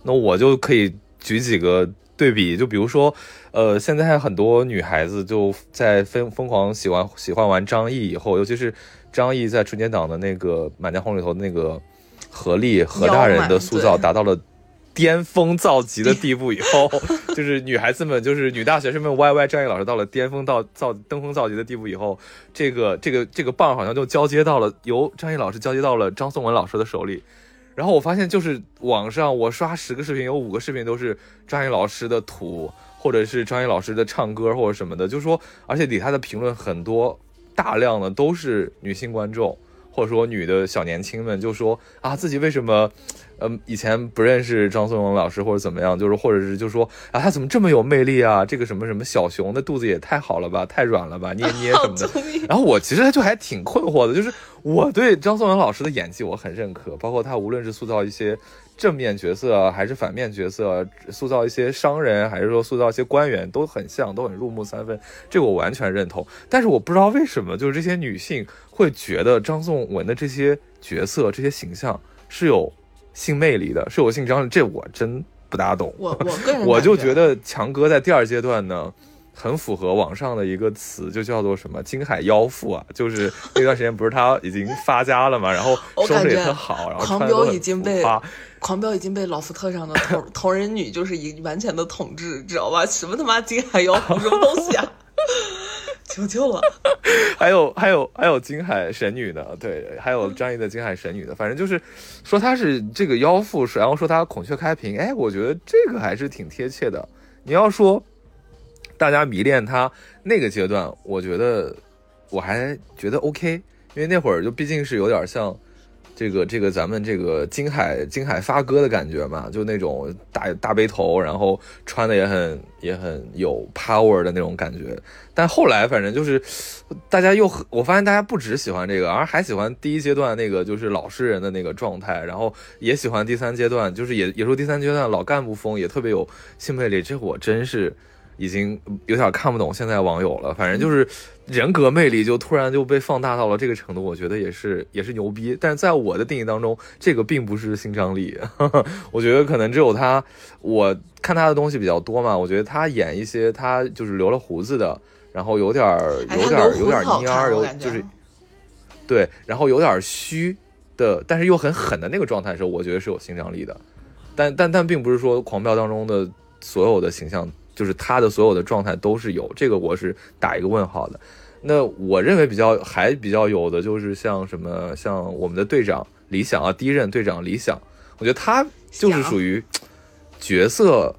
那我就可以举几个对比，就比如说，呃，现在很多女孩子就在疯疯狂喜欢喜欢完张译以后，尤其是。张译在春节档的那个《满江红》里头，那个何丽何大人的塑造达到了巅峰造极的地步以后，就是女孩子们，就是女大学生们歪歪张译老师到了巅峰到造登峰造极的地步以后，这个这个这个棒好像就交接到了由张译老师交接到了张颂文老师的手里。然后我发现，就是网上我刷十个视频，有五个视频都是张译老师的图，或者是张译老师的唱歌或者什么的，就是说，而且底下的评论很多。大量的都是女性观众，或者说女的小年轻们，就说啊，自己为什么，嗯，以前不认识张颂文老师或者怎么样，就是或者是就说啊，他怎么这么有魅力啊？这个什么什么小熊的肚子也太好了吧，太软了吧，捏捏什么的。然后我其实就还挺困惑的，就是我对张颂文老师的演技我很认可，包括他无论是塑造一些。正面角色还是反面角色，塑造一些商人，还是说塑造一些官员，都很像，都很入木三分，这个我完全认同。但是我不知道为什么，就是这些女性会觉得张颂文的这些角色、这些形象是有性魅力的，是有性张力，这我真不大懂。我我个人 我就觉得强哥在第二阶段呢。很符合网上的一个词，就叫做什么“金海妖妇”啊，就是那段时间不是他已经发家了嘛，然后 收拾也很好，然后狂飙已经被狂飙已经被老福特上的同 同人女就是一完全的统治，知道吧？什么他妈金海妖妇什么东西啊？求求了！还有还有还有金海神女的，对，还有张译的金海神女的，反正就是说她是这个妖妇，然后说她孔雀开屏，哎，我觉得这个还是挺贴切的。你要说。大家迷恋他那个阶段，我觉得我还觉得 OK，因为那会儿就毕竟是有点像这个这个咱们这个金海金海发哥的感觉嘛，就那种大大背头，然后穿的也很也很有 power 的那种感觉。但后来反正就是大家又我发现大家不只喜欢这个，而还喜欢第一阶段那个就是老实人的那个状态，然后也喜欢第三阶段，就是也也说第三阶段老干部风也特别有性魅力。这我真是。已经有点看不懂现在网友了，反正就是人格魅力就突然就被放大到了这个程度，我觉得也是也是牛逼。但是在我的定义当中，这个并不是性张力，我觉得可能只有他，我看他的东西比较多嘛，我觉得他演一些他就是留了胡子的，然后有点有点有点蔫儿，有就是对，然后有点虚的，但是又很狠的那个状态的时候，我觉得是有性张力的。但但但并不是说狂飙当中的所有的形象。就是他的所有的状态都是有这个，我是打一个问号的。那我认为比较还比较有的就是像什么，像我们的队长李想啊，第一任队长李想，我觉得他就是属于角色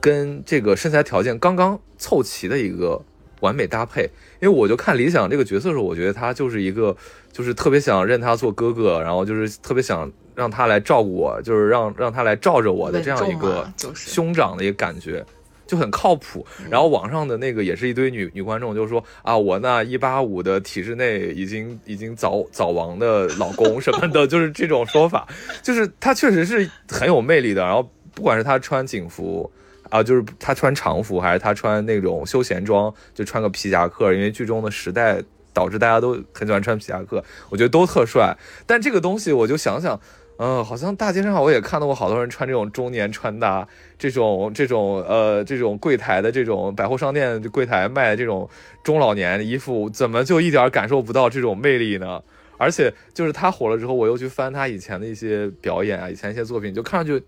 跟这个身材条件刚刚凑齐的一个完美搭配。因为我就看李想这个角色的时候，我觉得他就是一个，就是特别想认他做哥哥，然后就是特别想让他来照顾我，就是让让他来罩着我的这样一个兄长的一个感觉。就很靠谱，然后网上的那个也是一堆女女观众，就是说啊，我那一八五的体制内已经已经早早亡的老公什么的，就是这种说法，就是他确实是很有魅力的。然后不管是他穿警服啊，就是他穿常服，还是他穿那种休闲装，就穿个皮夹克，因为剧中的时代导致大家都很喜欢穿皮夹克，我觉得都特帅。但这个东西我就想想。嗯，好像大街上我也看到过好多人穿这种中年穿搭，这种这种呃这种柜台的这种百货商店柜台卖的这种中老年的衣服，怎么就一点感受不到这种魅力呢？而且就是他火了之后，我又去翻他以前的一些表演啊，以前一些作品，就看上去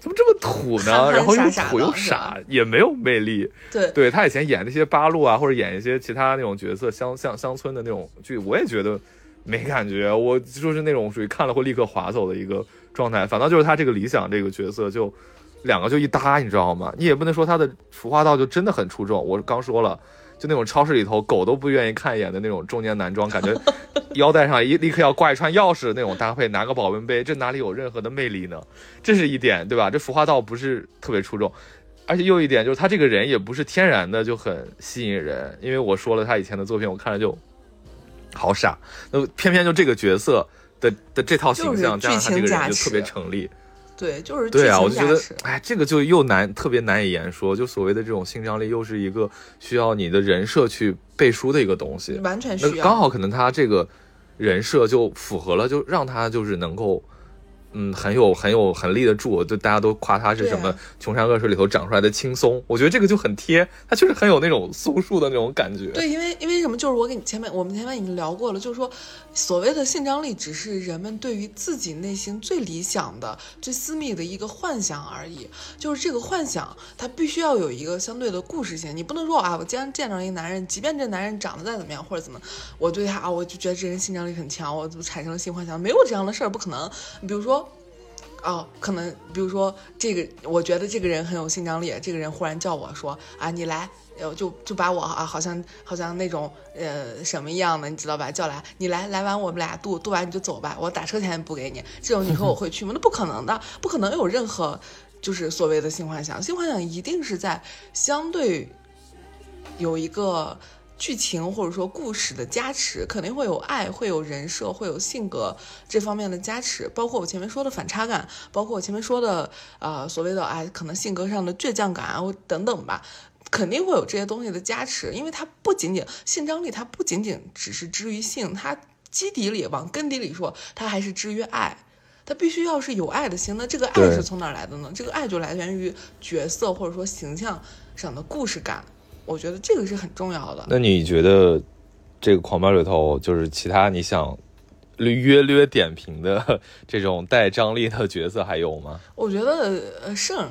怎么这么土呢？然后又土又傻，也没有魅力。对，对他以前演那些八路啊，或者演一些其他那种角色，乡乡乡村的那种剧，我也觉得。没感觉，我就是那种属于看了会立刻划走的一个状态，反倒就是他这个理想这个角色就两个就一搭，你知道吗？你也不能说他的服化道就真的很出众。我刚说了，就那种超市里头狗都不愿意看一眼的那种中年男装，感觉 腰带上一立刻要挂一串钥匙的那种搭配，拿个保温杯，这哪里有任何的魅力呢？这是一点，对吧？这服化道不是特别出众，而且又一点就是他这个人也不是天然的就很吸引人，因为我说了他以前的作品，我看着就好傻，那偏偏就这个角色。的的这套形象加上他这个人就特别成立，对，就是对啊，我就觉得，哎，这个就又难，特别难以言说。就所谓的这种性张力，又是一个需要你的人设去背书的一个东西，完全需要。刚好可能他这个人设就符合了，就让他就是能够。嗯，很有很有很立得住，就大家都夸他是什么穷山恶水里头长出来的青松，我觉得这个就很贴，他确实很有那种松树的那种感觉。对，因为因为什么？就是我给你前面我们前面已经聊过了，就是说，所谓的性张力只是人们对于自己内心最理想的、最私密的一个幻想而已。就是这个幻想，它必须要有一个相对的故事性。你不能说啊，我今天见着一个男人，即便这男人长得再怎么样或者怎么，我对他啊，我就觉得这人性张力很强，我怎么产生了性幻想？没有这样的事儿，不可能。比如说。哦，可能比如说这个，我觉得这个人很有性张力。这个人忽然叫我说啊，你来，呃，就就把我啊，好像好像那种呃什么一样的，你知道吧？叫来，你来来完我们俩度度完你就走吧，我打车钱也不给你。这种你说我会去吗？那不可能的，不可能有任何就是所谓的性幻想。性幻想一定是在相对有一个。剧情或者说故事的加持，肯定会有爱，会有人设，会有性格这方面的加持，包括我前面说的反差感，包括我前面说的呃所谓的哎可能性格上的倔强感啊等等吧，肯定会有这些东西的加持，因为它不仅仅性张力，它不仅仅只是之于性，它基底里往根底里说，它还是之于爱，它必须要是有爱的心。那这个爱是从哪来的呢？这个爱就来源于角色或者说形象上的故事感。我觉得这个是很重要的。那你觉得这个狂飙里头，就是其他你想约略点评的这种带张力的角色还有吗？我觉得呃，胜。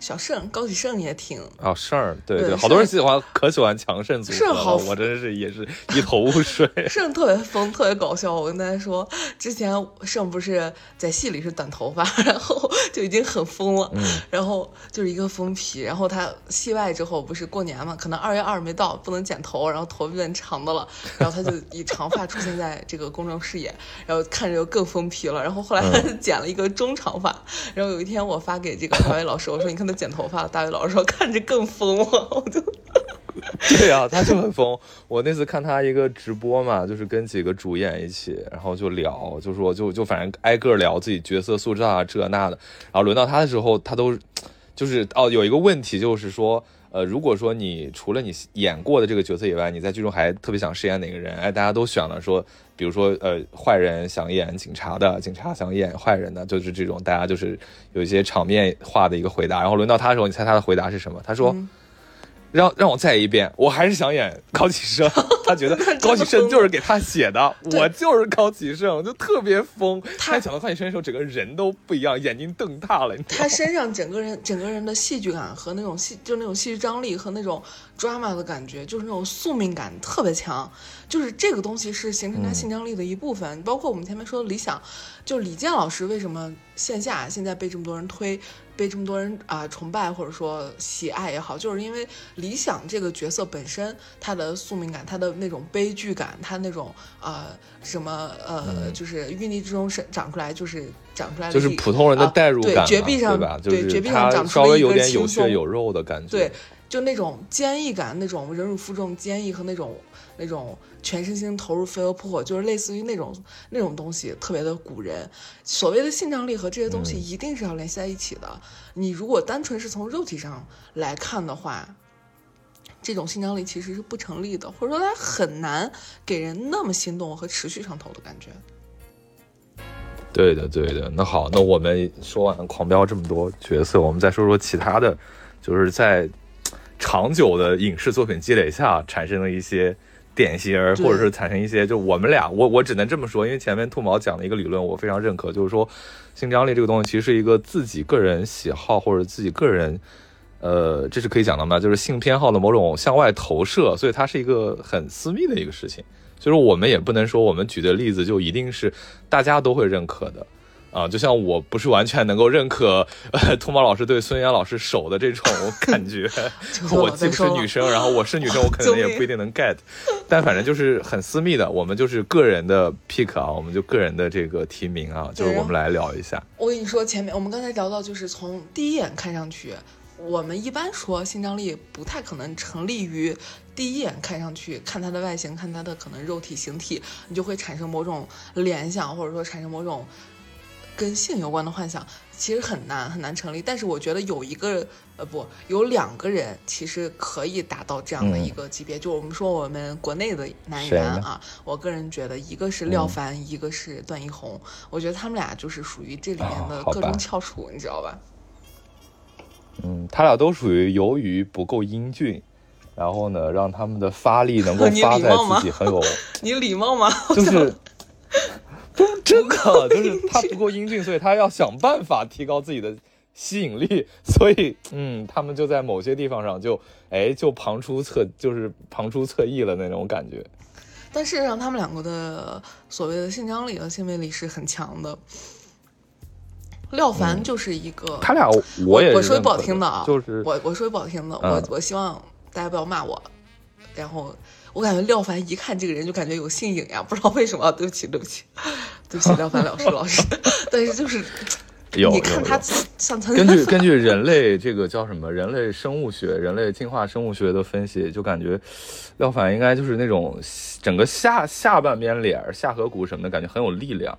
小胜高启盛也挺啊，盛对对，好多人喜欢，可喜欢强盛组合了。我真是也是一头雾水。胜特别疯，特别搞笑。我跟大家说，之前胜不是在戏里是短头发，然后就已经很疯了，然后就是一个疯皮。然后他戏外之后不是过年嘛，可能二月二没到，不能剪头，然后头变长的了，然后他就以长发出现在这个公众视野，然后看着就更疯皮了。然后后来他剪了一个中长发，然后有一天我发给这个小伟老师，我说你看。剪头发，大卫老师说看着更疯了，我就 对啊，他就很疯。我那次看他一个直播嘛，就是跟几个主演一起，然后就聊，就说就就反正挨个聊自己角色塑造啊这那的。然后轮到他的时候，他都就是哦，有一个问题就是说。呃，如果说你除了你演过的这个角色以外，你在剧中还特别想饰演哪个人？哎，大家都选了说，比如说呃，坏人想演警察的，警察想演坏人的，就是这种，大家就是有一些场面化的一个回答。然后轮到他的时候，你猜他的回答是什么？他说。让让我再一遍，我还是想演高启盛。他觉得高启盛就是给他写的，我就是高启盛，就特别疯。他讲到高启盛的时候，整个人都不一样，眼睛瞪大了。他身上整个人整个人的戏剧感和那种戏，就那种戏剧张力和那种 drama 的感觉，就是那种宿命感特别强。就是这个东西是形成他性张力的一部分。包括我们前面说的理想，就李健老师为什么线下现在被这么多人推。被这么多人啊崇拜或者说喜爱也好，就是因为李想这个角色本身，他的宿命感，他的那种悲剧感，他那种呃什么呃，就是淤泥之中生长出来，就是长出来就是普通人的代入感，绝壁上对绝壁上长出了一根有血有肉的感觉，对，就那种坚毅感，那种忍辱负重、坚毅和那种那种。全身心投入飞蛾扑火，就是类似于那种那种东西，特别的古人。所谓的性张力和这些东西一定是要联系在一起的。你如果单纯是从肉体上来看的话，这种性张力其实是不成立的，或者说它很难给人那么心动和持续上头的感觉。对的，对的。那好，那我们说完狂飙这么多角色，我们再说说其他的，就是在长久的影视作品积累下产生的一些。典型，或者是产生一些，就我们俩，我我只能这么说，因为前面兔毛讲的一个理论，我非常认可，就是说，性张力这个东西其实是一个自己个人喜好或者自己个人，呃，这是可以讲的嘛？就是性偏好的某种向外投射，所以它是一个很私密的一个事情，所以说我们也不能说我们举的例子就一定是大家都会认可的，啊，就像我不是完全能够认可呃，兔毛老师对孙岩老师手的这种 感觉，我既不是女生，然后我是女生，我可能 也不一定能 get，但反正就是很私密的，我们就是个人的 pick 啊，我们就个人的这个提名啊，就是我们来聊一下。我跟你说，前面我们刚才聊到，就是从第一眼看上去，我们一般说性张力不太可能成立于第一眼看上去，看他的外形，看他的可能肉体形体，你就会产生某种联想，或者说产生某种。跟性有关的幻想其实很难很难成立，但是我觉得有一个呃不有两个人其实可以达到这样的一个级别，就我们说我们国内的男演员啊，我个人觉得一个是廖凡，一个是段奕宏，我觉得他们俩就是属于这里面的各种翘楚，你知道吧？嗯，他俩都属于由于不够英俊，然后呢让他们的发力能够 发在自己很有 你礼貌吗？就是。真的 就是他不够英俊，所以他要想办法提高自己的吸引力。所以，嗯，他们就在某些地方上就，哎，就旁出侧，就是旁出侧翼了那种感觉。但事实上，他们两个的所谓的性张力和性魅力是很强的。廖凡就是一个，他俩我也我说句不好听的啊，就是我我说句不好听的，我我希望大家不要骂我，然后。我感觉廖凡一看这个人就感觉有性瘾呀，不知道为什么。对不起，对不起，对不起，廖凡老师老 师。但是就是，你看他像根据根据 人类这个叫什么人类生物学、人类进化生物学的分析，就感觉廖凡应该就是那种整个下下半边脸、下颌骨什么的感觉很有力量，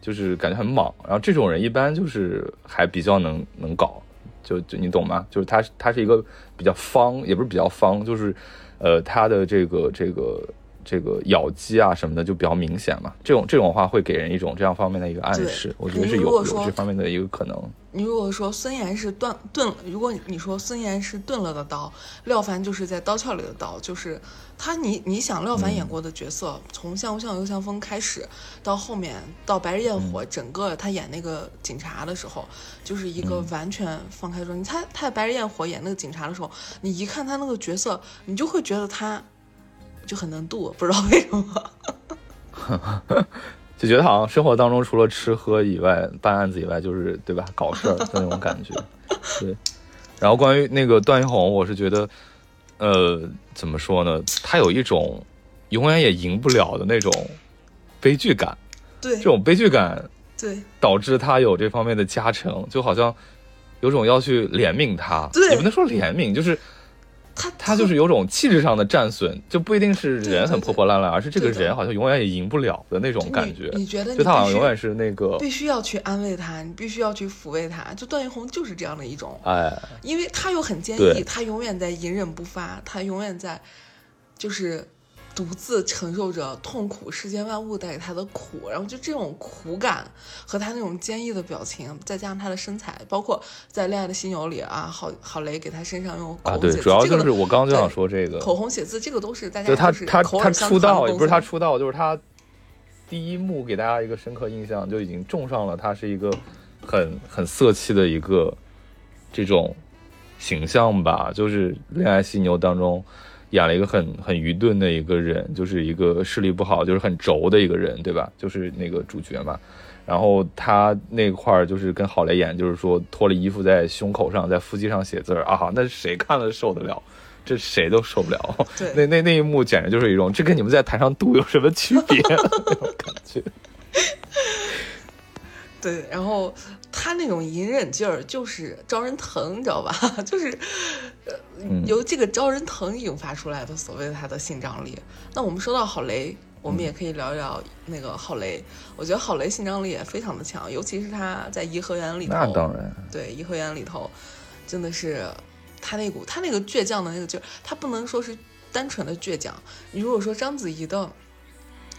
就是感觉很莽。然后这种人一般就是还比较能能搞，就就你懂吗？就是他他是一个比较方，也不是比较方，就是。呃，他的这个这个这个咬肌啊什么的就比较明显嘛，这种这种话会给人一种这样方面的一个暗示，我觉得是有有这方面的一个可能。你如果说孙岩是断钝，如果你说孙岩是钝了的刀，廖凡就是在刀鞘里的刀，就是他你你想廖凡演过的角色，从像不像游像风开始，到后面到白日焰火，整个他演那个警察的时候，就是一个完全放开说，你猜他在白日焰火演那个警察的时候，你一看他那个角色，你就会觉得他就很能度，不知道为什么。就觉得好像生活当中除了吃喝以外，办案子以外就是对吧？搞事儿的那种感觉。对。然后关于那个段奕宏，我是觉得，呃，怎么说呢？他有一种永远也赢不了的那种悲剧感。对。这种悲剧感，对，导致他有这方面的加成，就好像有种要去怜悯他。对。也不能说怜悯，就是。他他就是有种气质上的战损，就不一定是人很破破烂烂，而是这个人好像永远也赢不了的那种感觉。你觉得？就他好像永远是那个必须要去安慰他，你必须要去抚慰他。就段奕宏就是这样的一种，哎，因为他又很坚毅，他永远在隐忍不发，他永远在就是。独自承受着痛苦，世间万物带给他的苦，然后就这种苦感和他那种坚毅的表情，再加上他的身材，包括在《恋爱的犀牛》里啊，郝郝雷给他身上用口红写字，主要就是我刚刚就想说这个口红写字，这个都是大家就他他他出道也不是他出道，就是他第一幕给大家一个深刻印象，就已经种上了他是一个很很色气的一个这种形象吧，就是《恋爱犀牛》当中。演了一个很很愚钝的一个人，就是一个视力不好，就是很轴的一个人，对吧？就是那个主角嘛。然后他那块儿就是跟郝蕾演，就是说脱了衣服在胸口上、在腹肌上写字儿啊，那谁看了受得了？这谁都受不了。对，那那那一幕简直就是一种，这跟你们在台上赌有什么区别？那种感觉。对，然后他那种隐忍劲儿就是招人疼，你知道吧？就是，呃，由这个招人疼引发出来的所谓的他的性张力。那我们说到郝雷，我们也可以聊一聊那个郝雷。我觉得郝雷性张力也非常的强，尤其是他在颐和园里头。那当然。对，颐和园里头，真的是他那股他那个倔强的那个劲儿，他不能说是单纯的倔强。你如果说章子怡的《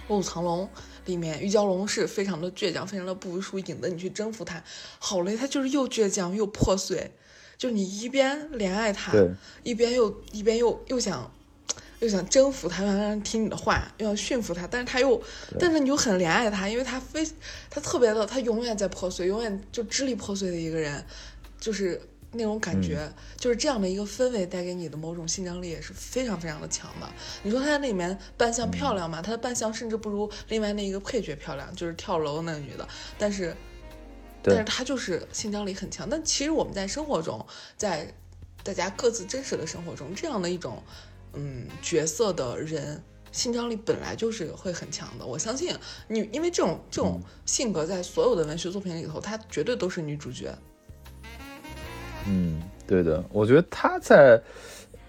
卧虎藏龙》。里面玉娇龙是非常的倔强，非常的不服输，引得你去征服他。好嘞他就是又倔强又破碎，就你一边怜爱他，一边又一边又又想又想征服他，让他听你的话，又要驯服他。但是他又，但是你又很怜爱他，因为他非他特别的，他永远在破碎，永远就支离破碎的一个人，就是。那种感觉就是这样的一个氛围带给你的某种性张力也是非常非常的强的。你说她在那里面扮相漂亮吗？他的扮相甚至不如另外那一个配角漂亮，就是跳楼那个女的。但是但是她就是性张力很强。但其实我们在生活中，在大家各自真实的生活中，这样的一种嗯角色的人，性张力本来就是会很强的。我相信女，因为这种这种性格在所有的文学作品里头，她绝对都是女主角。嗯，对的，我觉得她在。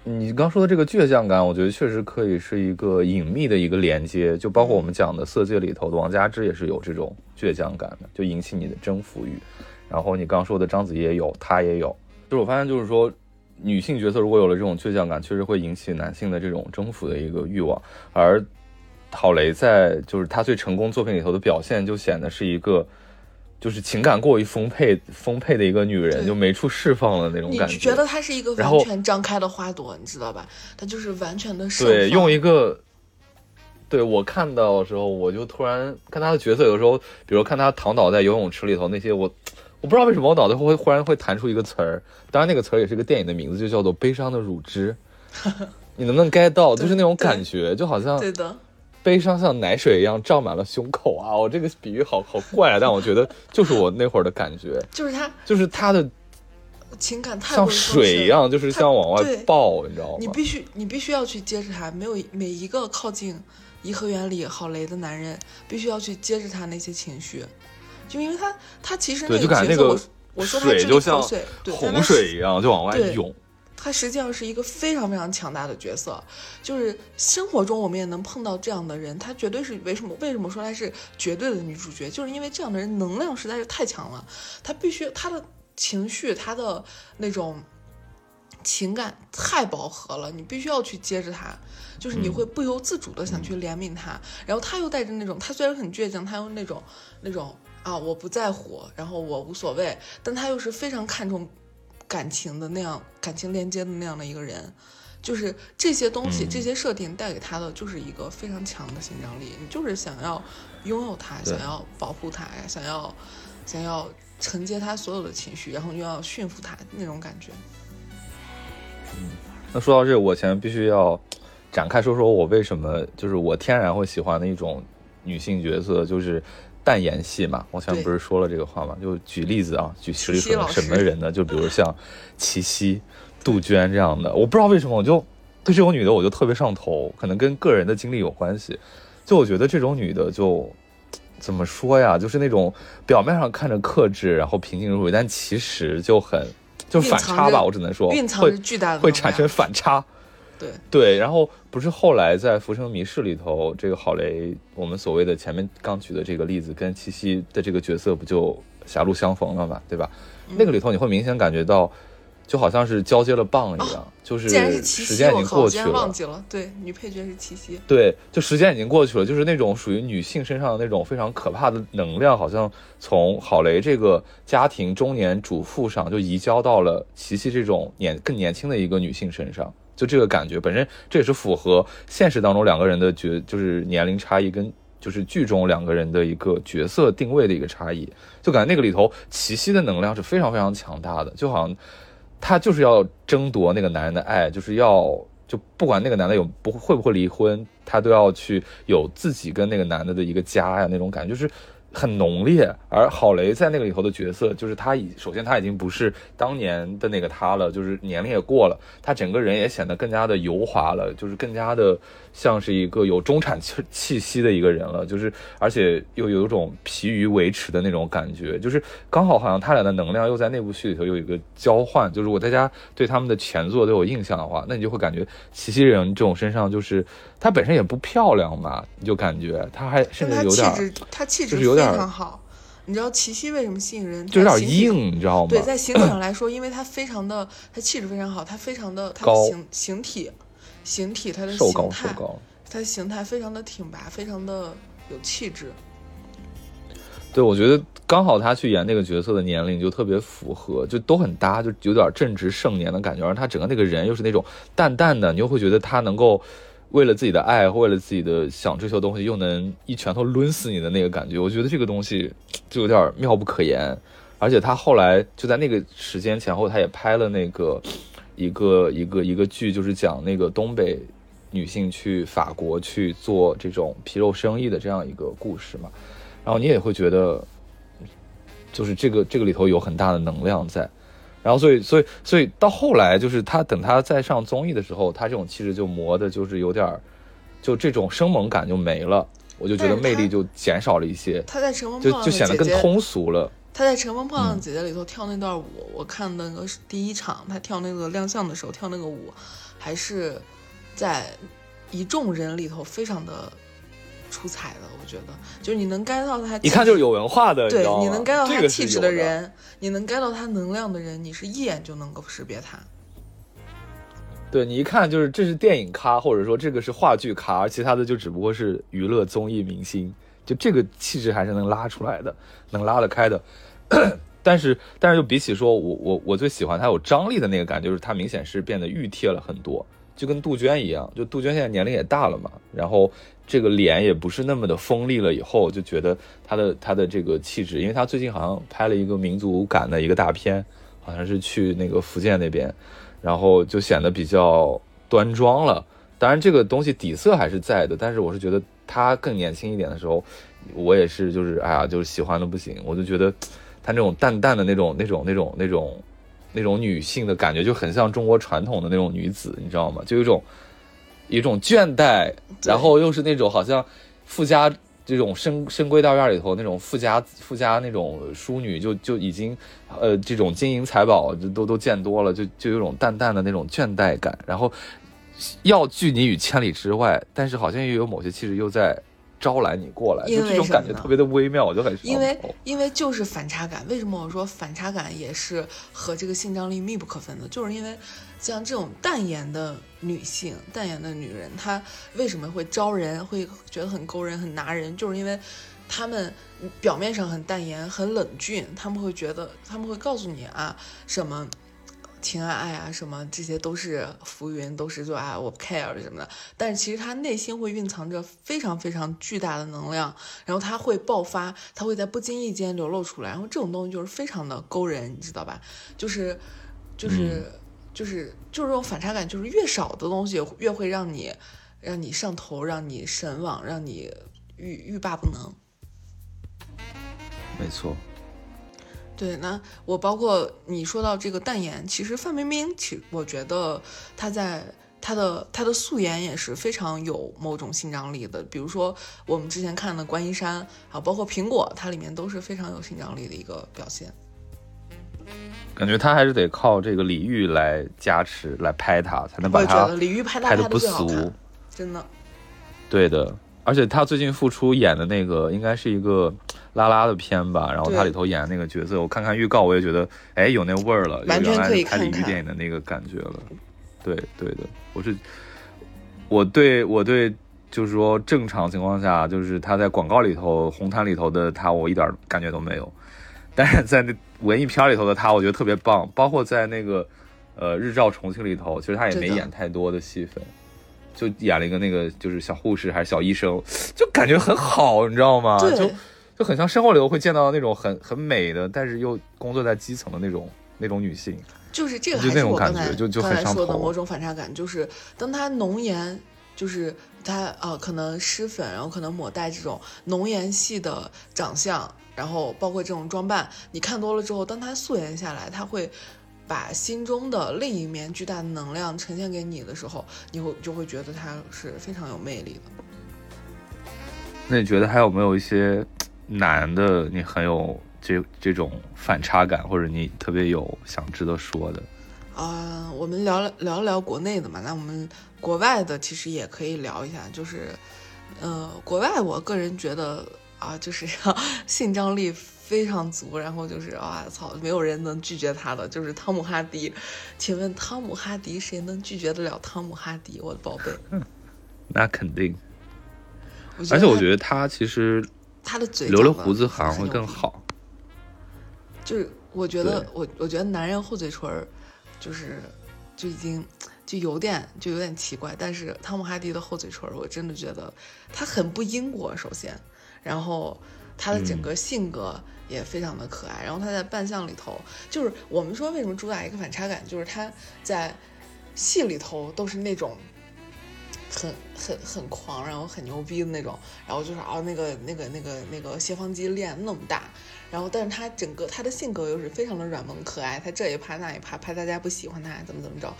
你刚说的这个倔强感，我觉得确实可以是一个隐秘的一个连接，就包括我们讲的《色戒》里头的王佳芝也是有这种倔强感的，就引起你的征服欲。然后你刚说的章子怡也有，她也有。就是我发现，就是说女性角色如果有了这种倔强感，确实会引起男性的这种征服的一个欲望。而郝蕾在就是她最成功作品里头的表现，就显得是一个。就是情感过于丰沛、丰沛的一个女人，就没处释放了那种感觉。你觉得她是一个完全张开的花朵，你知道吧？她就是完全的释放。对，用一个，对我看到的时候，我就突然看她的角色，有时候，比如看她躺倒在游泳池里头那些，我我不知道为什么我脑袋会忽然会弹出一个词儿，当然那个词儿也是个电影的名字，就叫做《悲伤的乳汁》。你能不能 get 到？就是那种感觉，就好像对的。悲伤像奶水一样胀满了胸口啊！我这个比喻好好怪啊，但我觉得就是我那会儿的感觉，就是他，就是他的情感太像水一样，就是像往外爆，你知道吗？你必须，你必须要去接着他，没有每一个靠近颐和园里郝雷的男人，必须要去接着他那些情绪，就因为他，他其实对，就感觉那个水就像对洪水一样，就往外涌。他实际上是一个非常非常强大的角色，就是生活中我们也能碰到这样的人，她绝对是为什么？为什么说她是绝对的女主角？就是因为这样的人能量实在是太强了，她必须她的情绪，她的那种情感太饱和了，你必须要去接着她，就是你会不由自主的想去怜悯她，然后她又带着那种，她虽然很倔强，她又那种那种啊我不在乎，然后我无所谓，但她又是非常看重。感情的那样，感情连接的那样的一个人，就是这些东西，这些设定带给他的就是一个非常强的心张力。你就是想要拥有他，想要保护他呀，想要想要承接他所有的情绪，然后又要驯服他那种感觉。嗯，那说到这，我前面必须要展开说说我为什么就是我天然会喜欢的一种女性角色，就是。淡颜系嘛，我前面不是说了这个话嘛？就举例子啊，举实例说什么人呢？就比如像齐溪、杜鹃这样的，我不知道为什么我就对这种女的我就特别上头，可能跟个人的经历有关系。就我觉得这种女的就怎么说呀？就是那种表面上看着克制，然后平静如水，但其实就很就反差吧。我只能说会会产生反差。对对，然后不是后来在《浮生迷事》里头，这个郝雷，我们所谓的前面刚举的这个例子，跟七夕的这个角色不就狭路相逢了嘛，对吧？那个里头你会明显感觉到，就好像是交接了棒一样，就是时间已经过去了。忘记了，对，女配角是七夕。对，就时间已经过去了，就是那种属于女性身上的那种非常可怕的能量，好像从郝雷这个家庭中年主妇上就移交到了琪琪这种年更年轻的一个女性身上。就这个感觉本身，这也是符合现实当中两个人的角，就是年龄差异跟就是剧中两个人的一个角色定位的一个差异。就感觉那个里头，齐溪的能量是非常非常强大的，就好像他就是要争夺那个男人的爱，就是要就不管那个男的有不会不会离婚，他都要去有自己跟那个男的的一个家呀，那种感觉就是。很浓烈，而郝雷在那个里头的角色，就是他已首先他已经不是当年的那个他了，就是年龄也过了，他整个人也显得更加的油滑了，就是更加的像是一个有中产气气息的一个人了，就是而且又有一种疲于维持的那种感觉，就是刚好好像他俩的能量又在那部剧里头有一个交换，就是如果大家对他们的前作都有印象的话，那你就会感觉齐溪人这种身上就是她本身也不漂亮嘛，你就感觉她还甚至有点，她气质就是有点。非常好，你知道齐溪为什么吸引人？就有点硬，你知道吗？对，在形体上来说，因为他非常的，他气质非常好，他非常的，他的形形体，形体，他的形态，他的形态非常的挺拔，非常的有气质。对，我觉得刚好他去演那个角色的年龄就特别符合，就都很搭，就有点正值盛年的感觉，而他整个那个人又是那种淡淡的，你又会觉得他能够。为了自己的爱，为了自己的想追求的东西，又能一拳头抡死你的那个感觉，我觉得这个东西就有点妙不可言。而且他后来就在那个时间前后，他也拍了那个一个一个一个剧，就是讲那个东北女性去法国去做这种皮肉生意的这样一个故事嘛。然后你也会觉得。就是这个这个里头有很大的能量在。然后所以所以所以到后来就是他等他再上综艺的时候，他这种气质就磨的，就是有点就这种生猛感就没了。我就觉得魅力就减少了一些。他在《乘风破浪的姐姐》就显得更通俗了。他在《乘风破浪的姐姐》里头跳那段舞，我看那个第一场他跳那个亮相的时候跳那个舞，还是在一众人里头非常的出彩的。我觉得，就是你能 get 到他，一看就是有文化的，对，你能 get 到他气质的人，你能 get 到他能量的人，你是一眼就能够识别他。对你一看就是这是电影咖，或者说这个是话剧咖，而其他的就只不过是娱乐综艺明星，就这个气质还是能拉出来的，能拉得开的。但是，但是就比起说我我我最喜欢他有张力的那个感觉，就是他明显是变得熨帖了很多，就跟杜鹃一样，就杜鹃现在年龄也大了嘛，然后这个脸也不是那么的锋利了，以后就觉得他的他的这个气质，因为他最近好像拍了一个民族感的一个大片，好像是去那个福建那边。然后就显得比较端庄了，当然这个东西底色还是在的，但是我是觉得他更年轻一点的时候，我也是就是哎呀就是喜欢的不行，我就觉得他那种淡淡的那种那种那种那种那种女性的感觉就很像中国传统的那种女子，你知道吗？就有一种一种倦怠，然后又是那种好像富家。这种深深闺大院里头那种富家富家那种淑女，就就已经，呃，这种金银财宝都都见多了，就就有种淡淡的那种倦怠感，然后要拒你于千里之外，但是好像又有某些气质又在。招揽你过来，就这种感觉特别的微妙，我就很因为因为就是反差感。为什么我说反差感也是和这个性张力密不可分的？就是因为像这种淡颜的女性、淡颜的女人，她为什么会招人，会觉得很勾人、很拿人？就是因为她们表面上很淡颜、很冷峻，他们会觉得他们会告诉你啊什么。情啊爱啊，什么这些都是浮云，都是就啊我不 care 什么的。但是其实他内心会蕴藏着非常非常巨大的能量，然后他会爆发，他会在不经意间流露出来。然后这种东西就是非常的勾人，你知道吧？就是就是就是就是这种反差感，就是越少的东西越会让你让你上头，让你神往，让你欲欲罢不能。没错。对，那我包括你说到这个淡颜，其实范冰冰，其我觉得她在她的她的素颜也是非常有某种性张力的。比如说我们之前看的观音山啊，包括苹果，它里面都是非常有性张力的一个表现。感觉她还是得靠这个李玉来加持，来拍她，才能把她李玉拍她的不俗，真的。对的。而且他最近复出演的那个应该是一个拉拉的片吧，然后他里头演的那个角色，我看看预告，我也觉得哎有那味儿了，完全可以拍李玉电影的那个感觉了。对对的，我是我对我对就是说正常情况下，就是他在广告里头红毯里头的他，我一点感觉都没有，但是在那文艺片里头的他，我觉得特别棒，包括在那个呃日照重庆里头，其实他也没演太多的戏份。就演了一个那个，就是小护士还是小医生，就感觉很好，你知道吗？就就很像生活里头会见到那种很很美的，但是又工作在基层的那种那种女性。就是这个，就那种感觉，就就很说的某种反差感，就是当她浓颜，就是她呃可能施粉，然后可能抹带这种浓颜系的长相，然后包括这种装扮，你看多了之后，当她素颜下来，她会。把心中的另一面巨大的能量呈现给你的时候，你会就会觉得他是非常有魅力的。那你觉得还有没有一些男的，你很有这这种反差感，或者你特别有想值得说的？啊，我们聊聊聊国内的嘛，那我们国外的其实也可以聊一下，就是，呃，国外我个人觉得啊，就是性 张力。非常足，然后就是啊操，没有人能拒绝他的，就是汤姆哈迪。请问汤姆哈迪谁能拒绝得了汤姆哈迪？我的宝贝，那肯定。而且我觉得他其实他的嘴留了胡子好像会更好。就是我觉得我我觉得男人厚嘴唇儿就是就已经就有点就有点奇怪，但是汤姆哈迪的厚嘴唇儿我真的觉得他很不英国，首先，然后他的整个性格。也非常的可爱，然后他在扮相里头，就是我们说为什么主打一个反差感，就是他在戏里头都是那种很很很狂，然后很牛逼的那种，然后就是啊那个那个那个那个斜方肌练那么大，然后但是他整个他的性格又是非常的软萌可爱，他这也怕那一怕，怕大家不喜欢他怎么怎么着，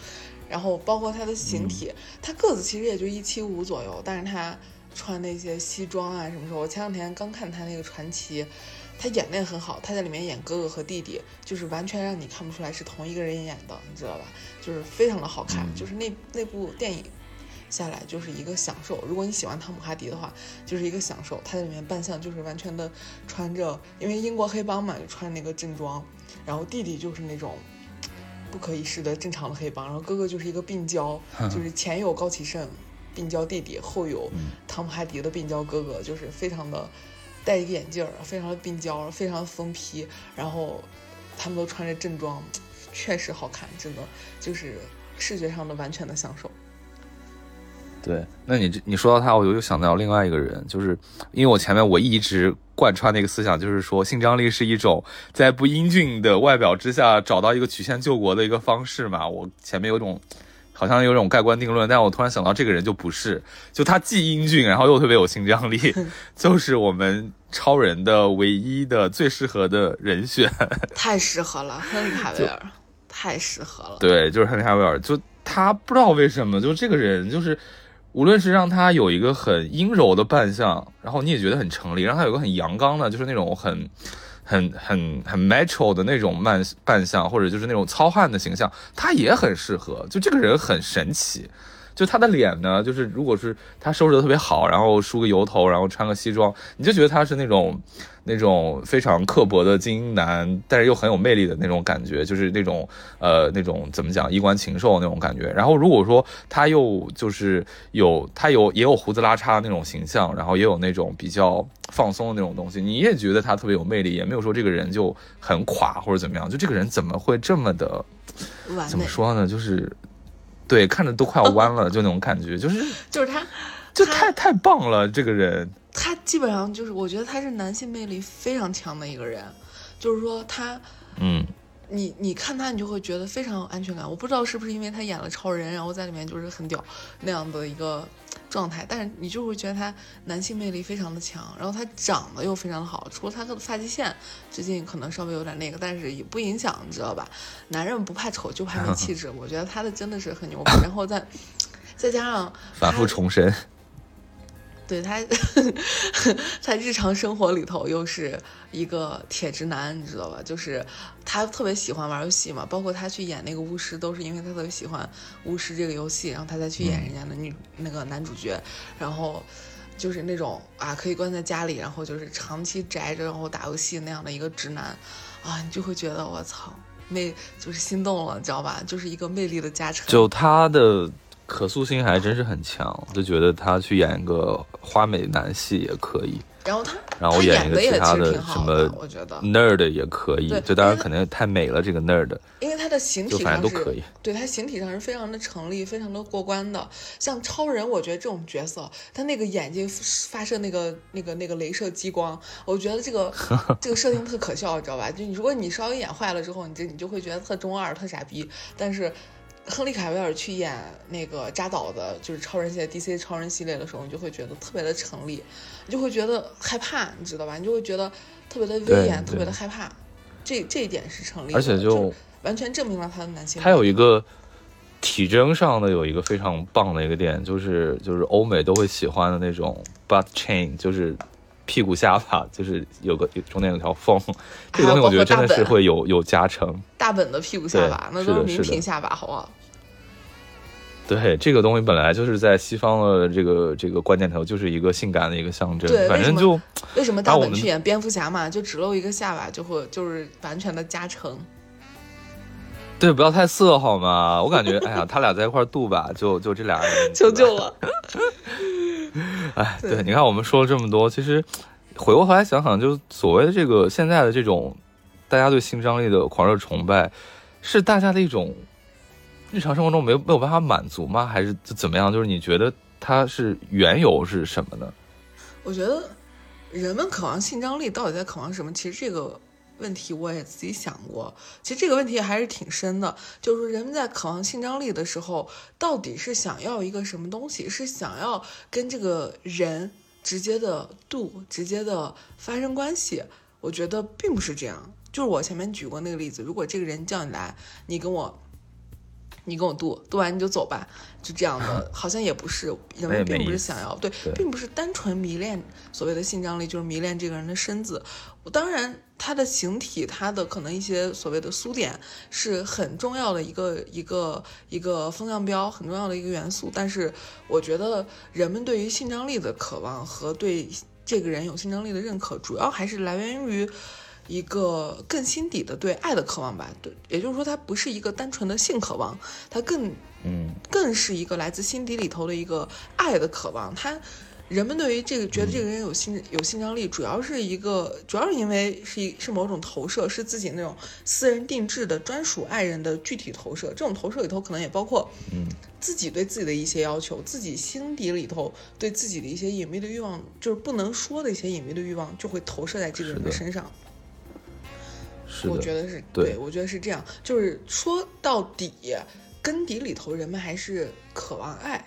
然后包括他的形体，他个子其实也就一七五左右，但是他穿那些西装啊什么时候，我前两天刚看他那个传奇，他演的也很好，他在里面演哥哥和弟弟，就是完全让你看不出来是同一个人演的，你知道吧？就是非常的好看，就是那那部电影。下来就是一个享受。如果你喜欢汤姆哈迪的话，就是一个享受。他在里面扮相就是完全的穿着，因为英国黑帮嘛，就穿那个正装。然后弟弟就是那种不可一世的正常的黑帮。然后哥哥就是一个病娇，就是前有高启盛，病娇弟弟，后有汤姆哈迪的病娇哥哥，就是非常的戴一个眼镜儿，非常的病娇，非常的疯批。然后他们都穿着正装，确实好看，真的就是视觉上的完全的享受。对，那你这你说到他，我又想到另外一个人，就是因为我前面我一直贯穿那个思想，就是说性张力是一种在不英俊的外表之下找到一个曲线救国的一个方式嘛。我前面有种好像有种盖棺定论，但我突然想到这个人就不是，就他既英俊，然后又特别有性张力，就是我们超人的唯一的最适合的人选。太适合了，亨利卡维尔，太适合了。对，就是亨利卡维尔，就他不知道为什么，就这个人就是。无论是让他有一个很阴柔的扮相，然后你也觉得很成立；让他有个很阳刚的，就是那种很、很、很、很 metro 的那种扮扮相，或者就是那种糙汉的形象，他也很适合。就这个人很神奇。就他的脸呢，就是如果是他收拾的特别好，然后梳个油头，然后穿个西装，你就觉得他是那种那种非常刻薄的精英男，但是又很有魅力的那种感觉，就是那种呃那种怎么讲衣冠禽兽那种感觉。然后如果说他又就是有他有也有胡子拉碴那种形象，然后也有那种比较放松的那种东西，你也觉得他特别有魅力，也没有说这个人就很垮或者怎么样。就这个人怎么会这么的怎么说呢？就是。对，看着都快要弯了，就那种感觉，就是就是他，就太太棒了，这个人。他基本上就是，我觉得他是男性魅力非常强的一个人，就是说他，嗯，你你看他，你就会觉得非常有安全感。我不知道是不是因为他演了超人，然后在里面就是很屌那样的一个。状态，但是你就会觉得他男性魅力非常的强，然后他长得又非常的好，除了他的发际线最近可能稍微有点那个，但是也不影响，你知道吧？男人不怕丑，就怕没 气质。我觉得他的真的是很牛逼，然后再再加上反复重申。对他，他日常生活里头又是一个铁直男，你知道吧？就是他特别喜欢玩游戏嘛，包括他去演那个巫师，都是因为他特别喜欢巫师这个游戏，然后他再去演人家的女那个男主角。然后就是那种啊，可以关在家里，然后就是长期宅着，然后打游戏那样的一个直男啊，你就会觉得我操，魅就是心动了，你知道吧？就是一个魅力的加成。就他的。可塑性还真是很强，就觉得他去演一个花美男戏也可以。然后他，然后演一个其他的什么，我觉得 nerd 也可以。就，当然肯定太美了，这个 nerd。因为他的形体上都可以，对他形体上是非常的成立，非常的过关的。像超人，我觉得这种角色，他那个眼睛发射那个那个那个镭射激光，我觉得这个 这个设定特可笑，你知道吧？就你如果你稍微演坏了之后，你这你就会觉得特中二、特傻逼。但是。亨利·卡维尔去演那个扎导的，就是超人系列 DC 超人系列的时候，你就会觉得特别的成立，你就会觉得害怕，你知道吧？你就会觉得特别的威严，特别的害怕。这这一点是成立，而且就完全证明了他的男性。他有一个体征上的有一个非常棒的一个点，就是就是欧美都会喜欢的那种 butt chain，就是。屁股下巴就是有个中间有条缝，这个东西我觉得真的是会有有加成。大本的屁股下巴，那都是名品下巴，好不好？对，这个东西本来就是在西方的这个这个关键头，就是一个性感的一个象征。对，反正就为什么大本去演蝙蝠侠嘛，就只露一个下巴，就会就是完全的加成。对，不要太色好吗？我感觉，哎呀，他俩在一块度吧，就就这俩人，求救了。哎，对，你看我们说了这么多，其实回过头来想想，就所谓的这个现在的这种大家对性张力的狂热崇拜，是大家的一种日常生活中没有没有办法满足吗？还是怎么样？就是你觉得它是缘由是什么呢？我觉得人们渴望性张力到底在渴望什么？其实这个问题我也自己想过，其实这个问题还是挺深的，就是人们在渴望性张力的时候，到底是想要一个什么东西？是想要跟这个人直接的度、直接的发生关系？我觉得并不是这样。就是我前面举过那个例子，如果这个人叫你来，你跟我。你跟我度度完你就走吧，就这样的，好像也不是人们并不是想要对，并不是单纯迷恋所谓的性张力，就是迷恋这个人的身子。当然，他的形体，他的可能一些所谓的苏点是很重要的一个一个一个风向标，很重要的一个元素。但是，我觉得人们对于性张力的渴望和对这个人有性张力的认可，主要还是来源于。一个更心底的对爱的渴望吧，对，也就是说，它不是一个单纯的性渴望，它更，嗯，更是一个来自心底里头的一个爱的渴望。他人们对于这个觉得这个人有性有性张力，主要是一个，主要是因为是一是某种投射，是自己那种私人定制的专属爱人的具体投射。这种投射里头可能也包括，嗯，自己对自己的一些要求，自己心底里头对自己的一些隐秘的欲望，就是不能说的一些隐秘的欲望，就会投射在这个人的身上。我觉得是对，我觉得是这样，就是说到底，根底里头人们还是渴望爱。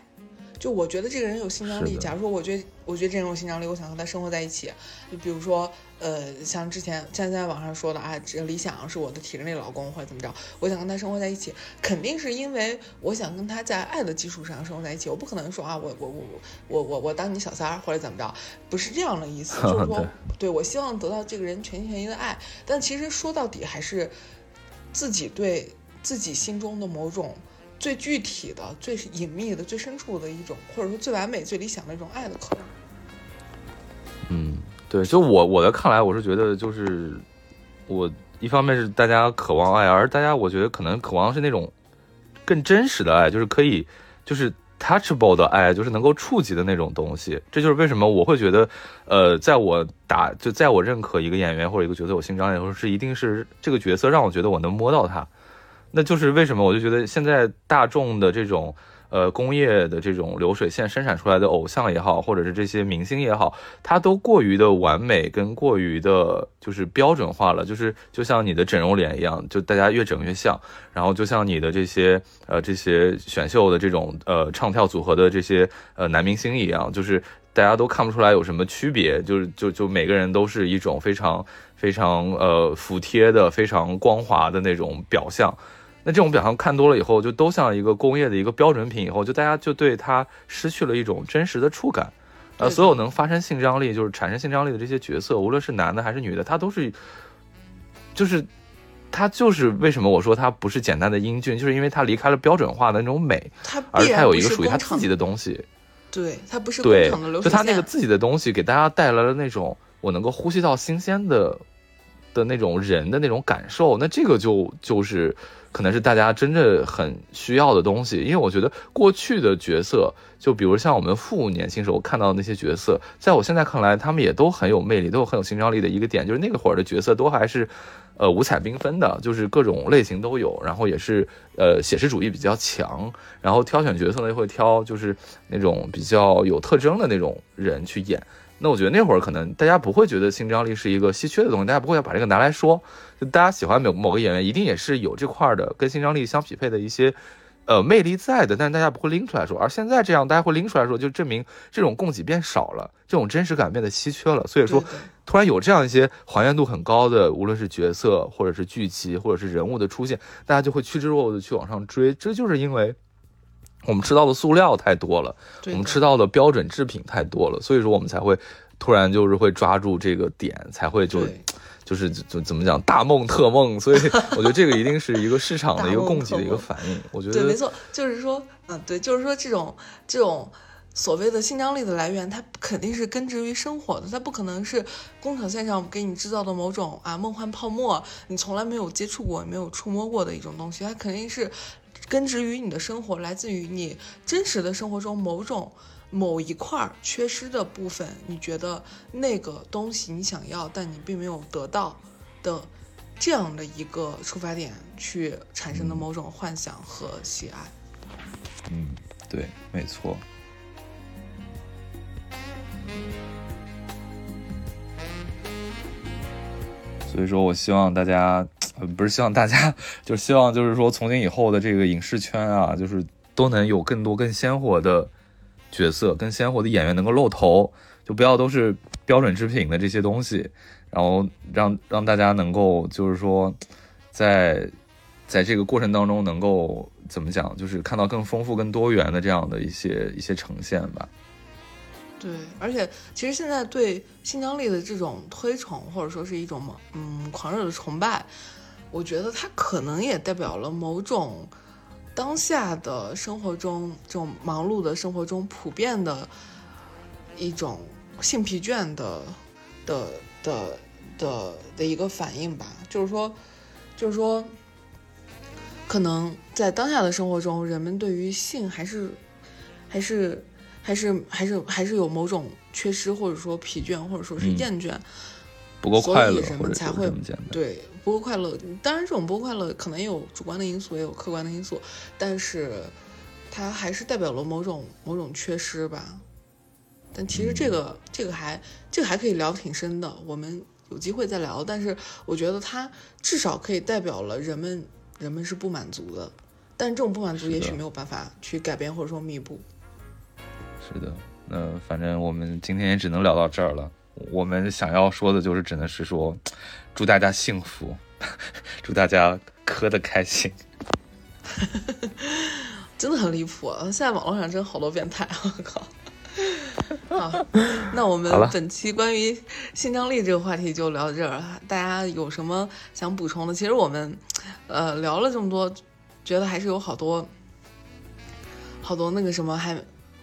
就我觉得这个人有性张力，假如说我觉得我觉得这人有性张力，我想和他生活在一起。就比如说，呃，像之前现在网上说的啊，这理想是我的体制内老公或者怎么着，我想跟他生活在一起，肯定是因为我想跟他在爱的基础上生活在一起。我不可能说啊，我我我我我我当你小三儿或者怎么着，不是这样的意思。就是说，对我希望得到这个人全心全意的爱，但其实说到底还是自己对自己心中的某种。最具体的、最隐秘的、最深处的一种，或者说最完美、最理想的一种爱的可能。嗯，对，就我我的看来，我是觉得，就是我一方面是大家渴望爱，而大家我觉得可能渴望是那种更真实的爱，就是可以就是 touchable 的爱，就是能够触及的那种东西。这就是为什么我会觉得，呃，在我打就在我认可一个演员或者一个角色有性张力的时候，是一定是这个角色让我觉得我能摸到他。那就是为什么我就觉得现在大众的这种呃工业的这种流水线生产出来的偶像也好，或者是这些明星也好，它都过于的完美跟过于的就是标准化了，就是就像你的整容脸一样，就大家越整越像，然后就像你的这些呃这些选秀的这种呃唱跳组合的这些呃男明星一样，就是大家都看不出来有什么区别，就是就就每个人都是一种非常非常呃服帖的、非常光滑的那种表象。那这种表象看多了以后，就都像一个工业的一个标准品，以后就大家就对它失去了一种真实的触感。呃，所有能发生性张力，就是产生性张力的这些角色，无论是男的还是女的，他都是，就是他就是为什么我说他不是简单的英俊，就是因为他离开了标准化的那种美，而他有一个属于他自己的东西。对他不是对，就他那个自己的东西，给大家带来了那种我能够呼吸到新鲜的的那种人的那种感受。那这个就就是。可能是大家真正很需要的东西，因为我觉得过去的角色，就比如像我们父母年轻时候看到的那些角色，在我现在看来，他们也都很有魅力，都有很有性张力的一个点，就是那个会儿的角色都还是，呃，五彩缤纷的，就是各种类型都有，然后也是呃写实主义比较强，然后挑选角色呢会挑就是那种比较有特征的那种人去演。那我觉得那会儿可能大家不会觉得性张力是一个稀缺的东西，大家不会要把这个拿来说。就大家喜欢某某个演员，一定也是有这块的跟性张力相匹配的一些，呃，魅力在的。但是大家不会拎出来说。而现在这样，大家会拎出来说，就证明这种供给变少了，这种真实感变得稀缺了。所以说，突然有这样一些还原度很高的，无论是角色或者是剧集或者是人物的出现，大家就会趋之若鹜的去往上追。这就是因为。我们吃到的塑料太多了，我们吃到的标准制品太多了，所以说我们才会突然就是会抓住这个点，才会就就是就怎么讲大梦特梦，所以 我觉得这个一定是一个市场的一个供给的一个反应。我觉得对，没错，就是说，嗯，对，就是说这种这种所谓的性张力的来源，它肯定是根植于生活的，它不可能是工厂线上给你制造的某种啊梦幻泡沫，你从来没有接触过、没有触摸过的一种东西，它肯定是。根植于你的生活，来自于你真实的生活中某种某一块缺失的部分，你觉得那个东西你想要，但你并没有得到的这样的一个出发点去产生的某种幻想和喜爱。嗯，对，没错。所以说我希望大家，不是希望大家，就希望就是说从今以后的这个影视圈啊，就是都能有更多更鲜活的角色，更鲜活的演员能够露头，就不要都是标准制品的这些东西，然后让让大家能够就是说，在在这个过程当中能够怎么讲，就是看到更丰富、更多元的这样的一些一些呈现吧。对，而且其实现在对性张力的这种推崇，或者说是一种嗯狂热的崇拜，我觉得它可能也代表了某种当下的生活中这种忙碌的生活中普遍的一种性疲倦的的的的的一个反应吧。就是说，就是说，可能在当下的生活中，人们对于性还是还是。还是还是还是有某种缺失，或者说疲倦，或者说是厌倦，不够快乐，人们才会对不够快乐。当然，这种不够快乐可能也有主观的因素，也有客观的因素，但是它还是代表了某种某种缺失吧。但其实这个这个还这个还可以聊挺深的，我们有机会再聊。但是我觉得它至少可以代表了人们人们是不满足的，但这种不满足也许没有办法去改变或者说弥补。是的，那反正我们今天也只能聊到这儿了。我们想要说的就是，只能是说，祝大家幸福，祝大家磕的开心。真的很离谱，现在网络上真好多变态，我靠！好，那我们本期关于性张力这个话题就聊到这儿。大家有什么想补充的？其实我们呃聊了这么多，觉得还是有好多好多那个什么还。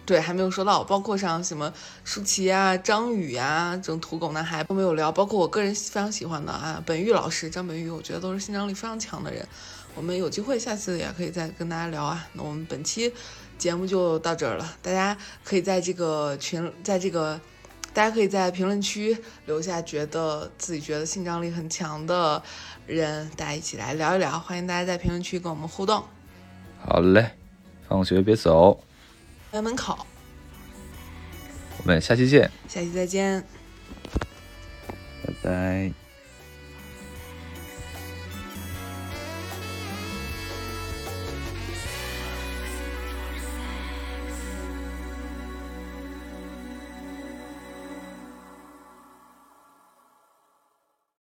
对，还没有说到，包括像什么舒淇啊、张宇啊这种土狗男孩都没有聊，包括我个人非常喜欢的啊，本玉老师张本玉，我觉得都是性张力非常强的人。我们有机会下次也可以再跟大家聊啊。那我们本期节目就到这儿了，大家可以在这个群，在这个，大家可以在评论区留下觉得自己觉得性张力很强的人，大家一起来聊一聊。欢迎大家在评论区跟我们互动。好嘞，放学别走。关门口，我们下期见。下期再见，拜拜。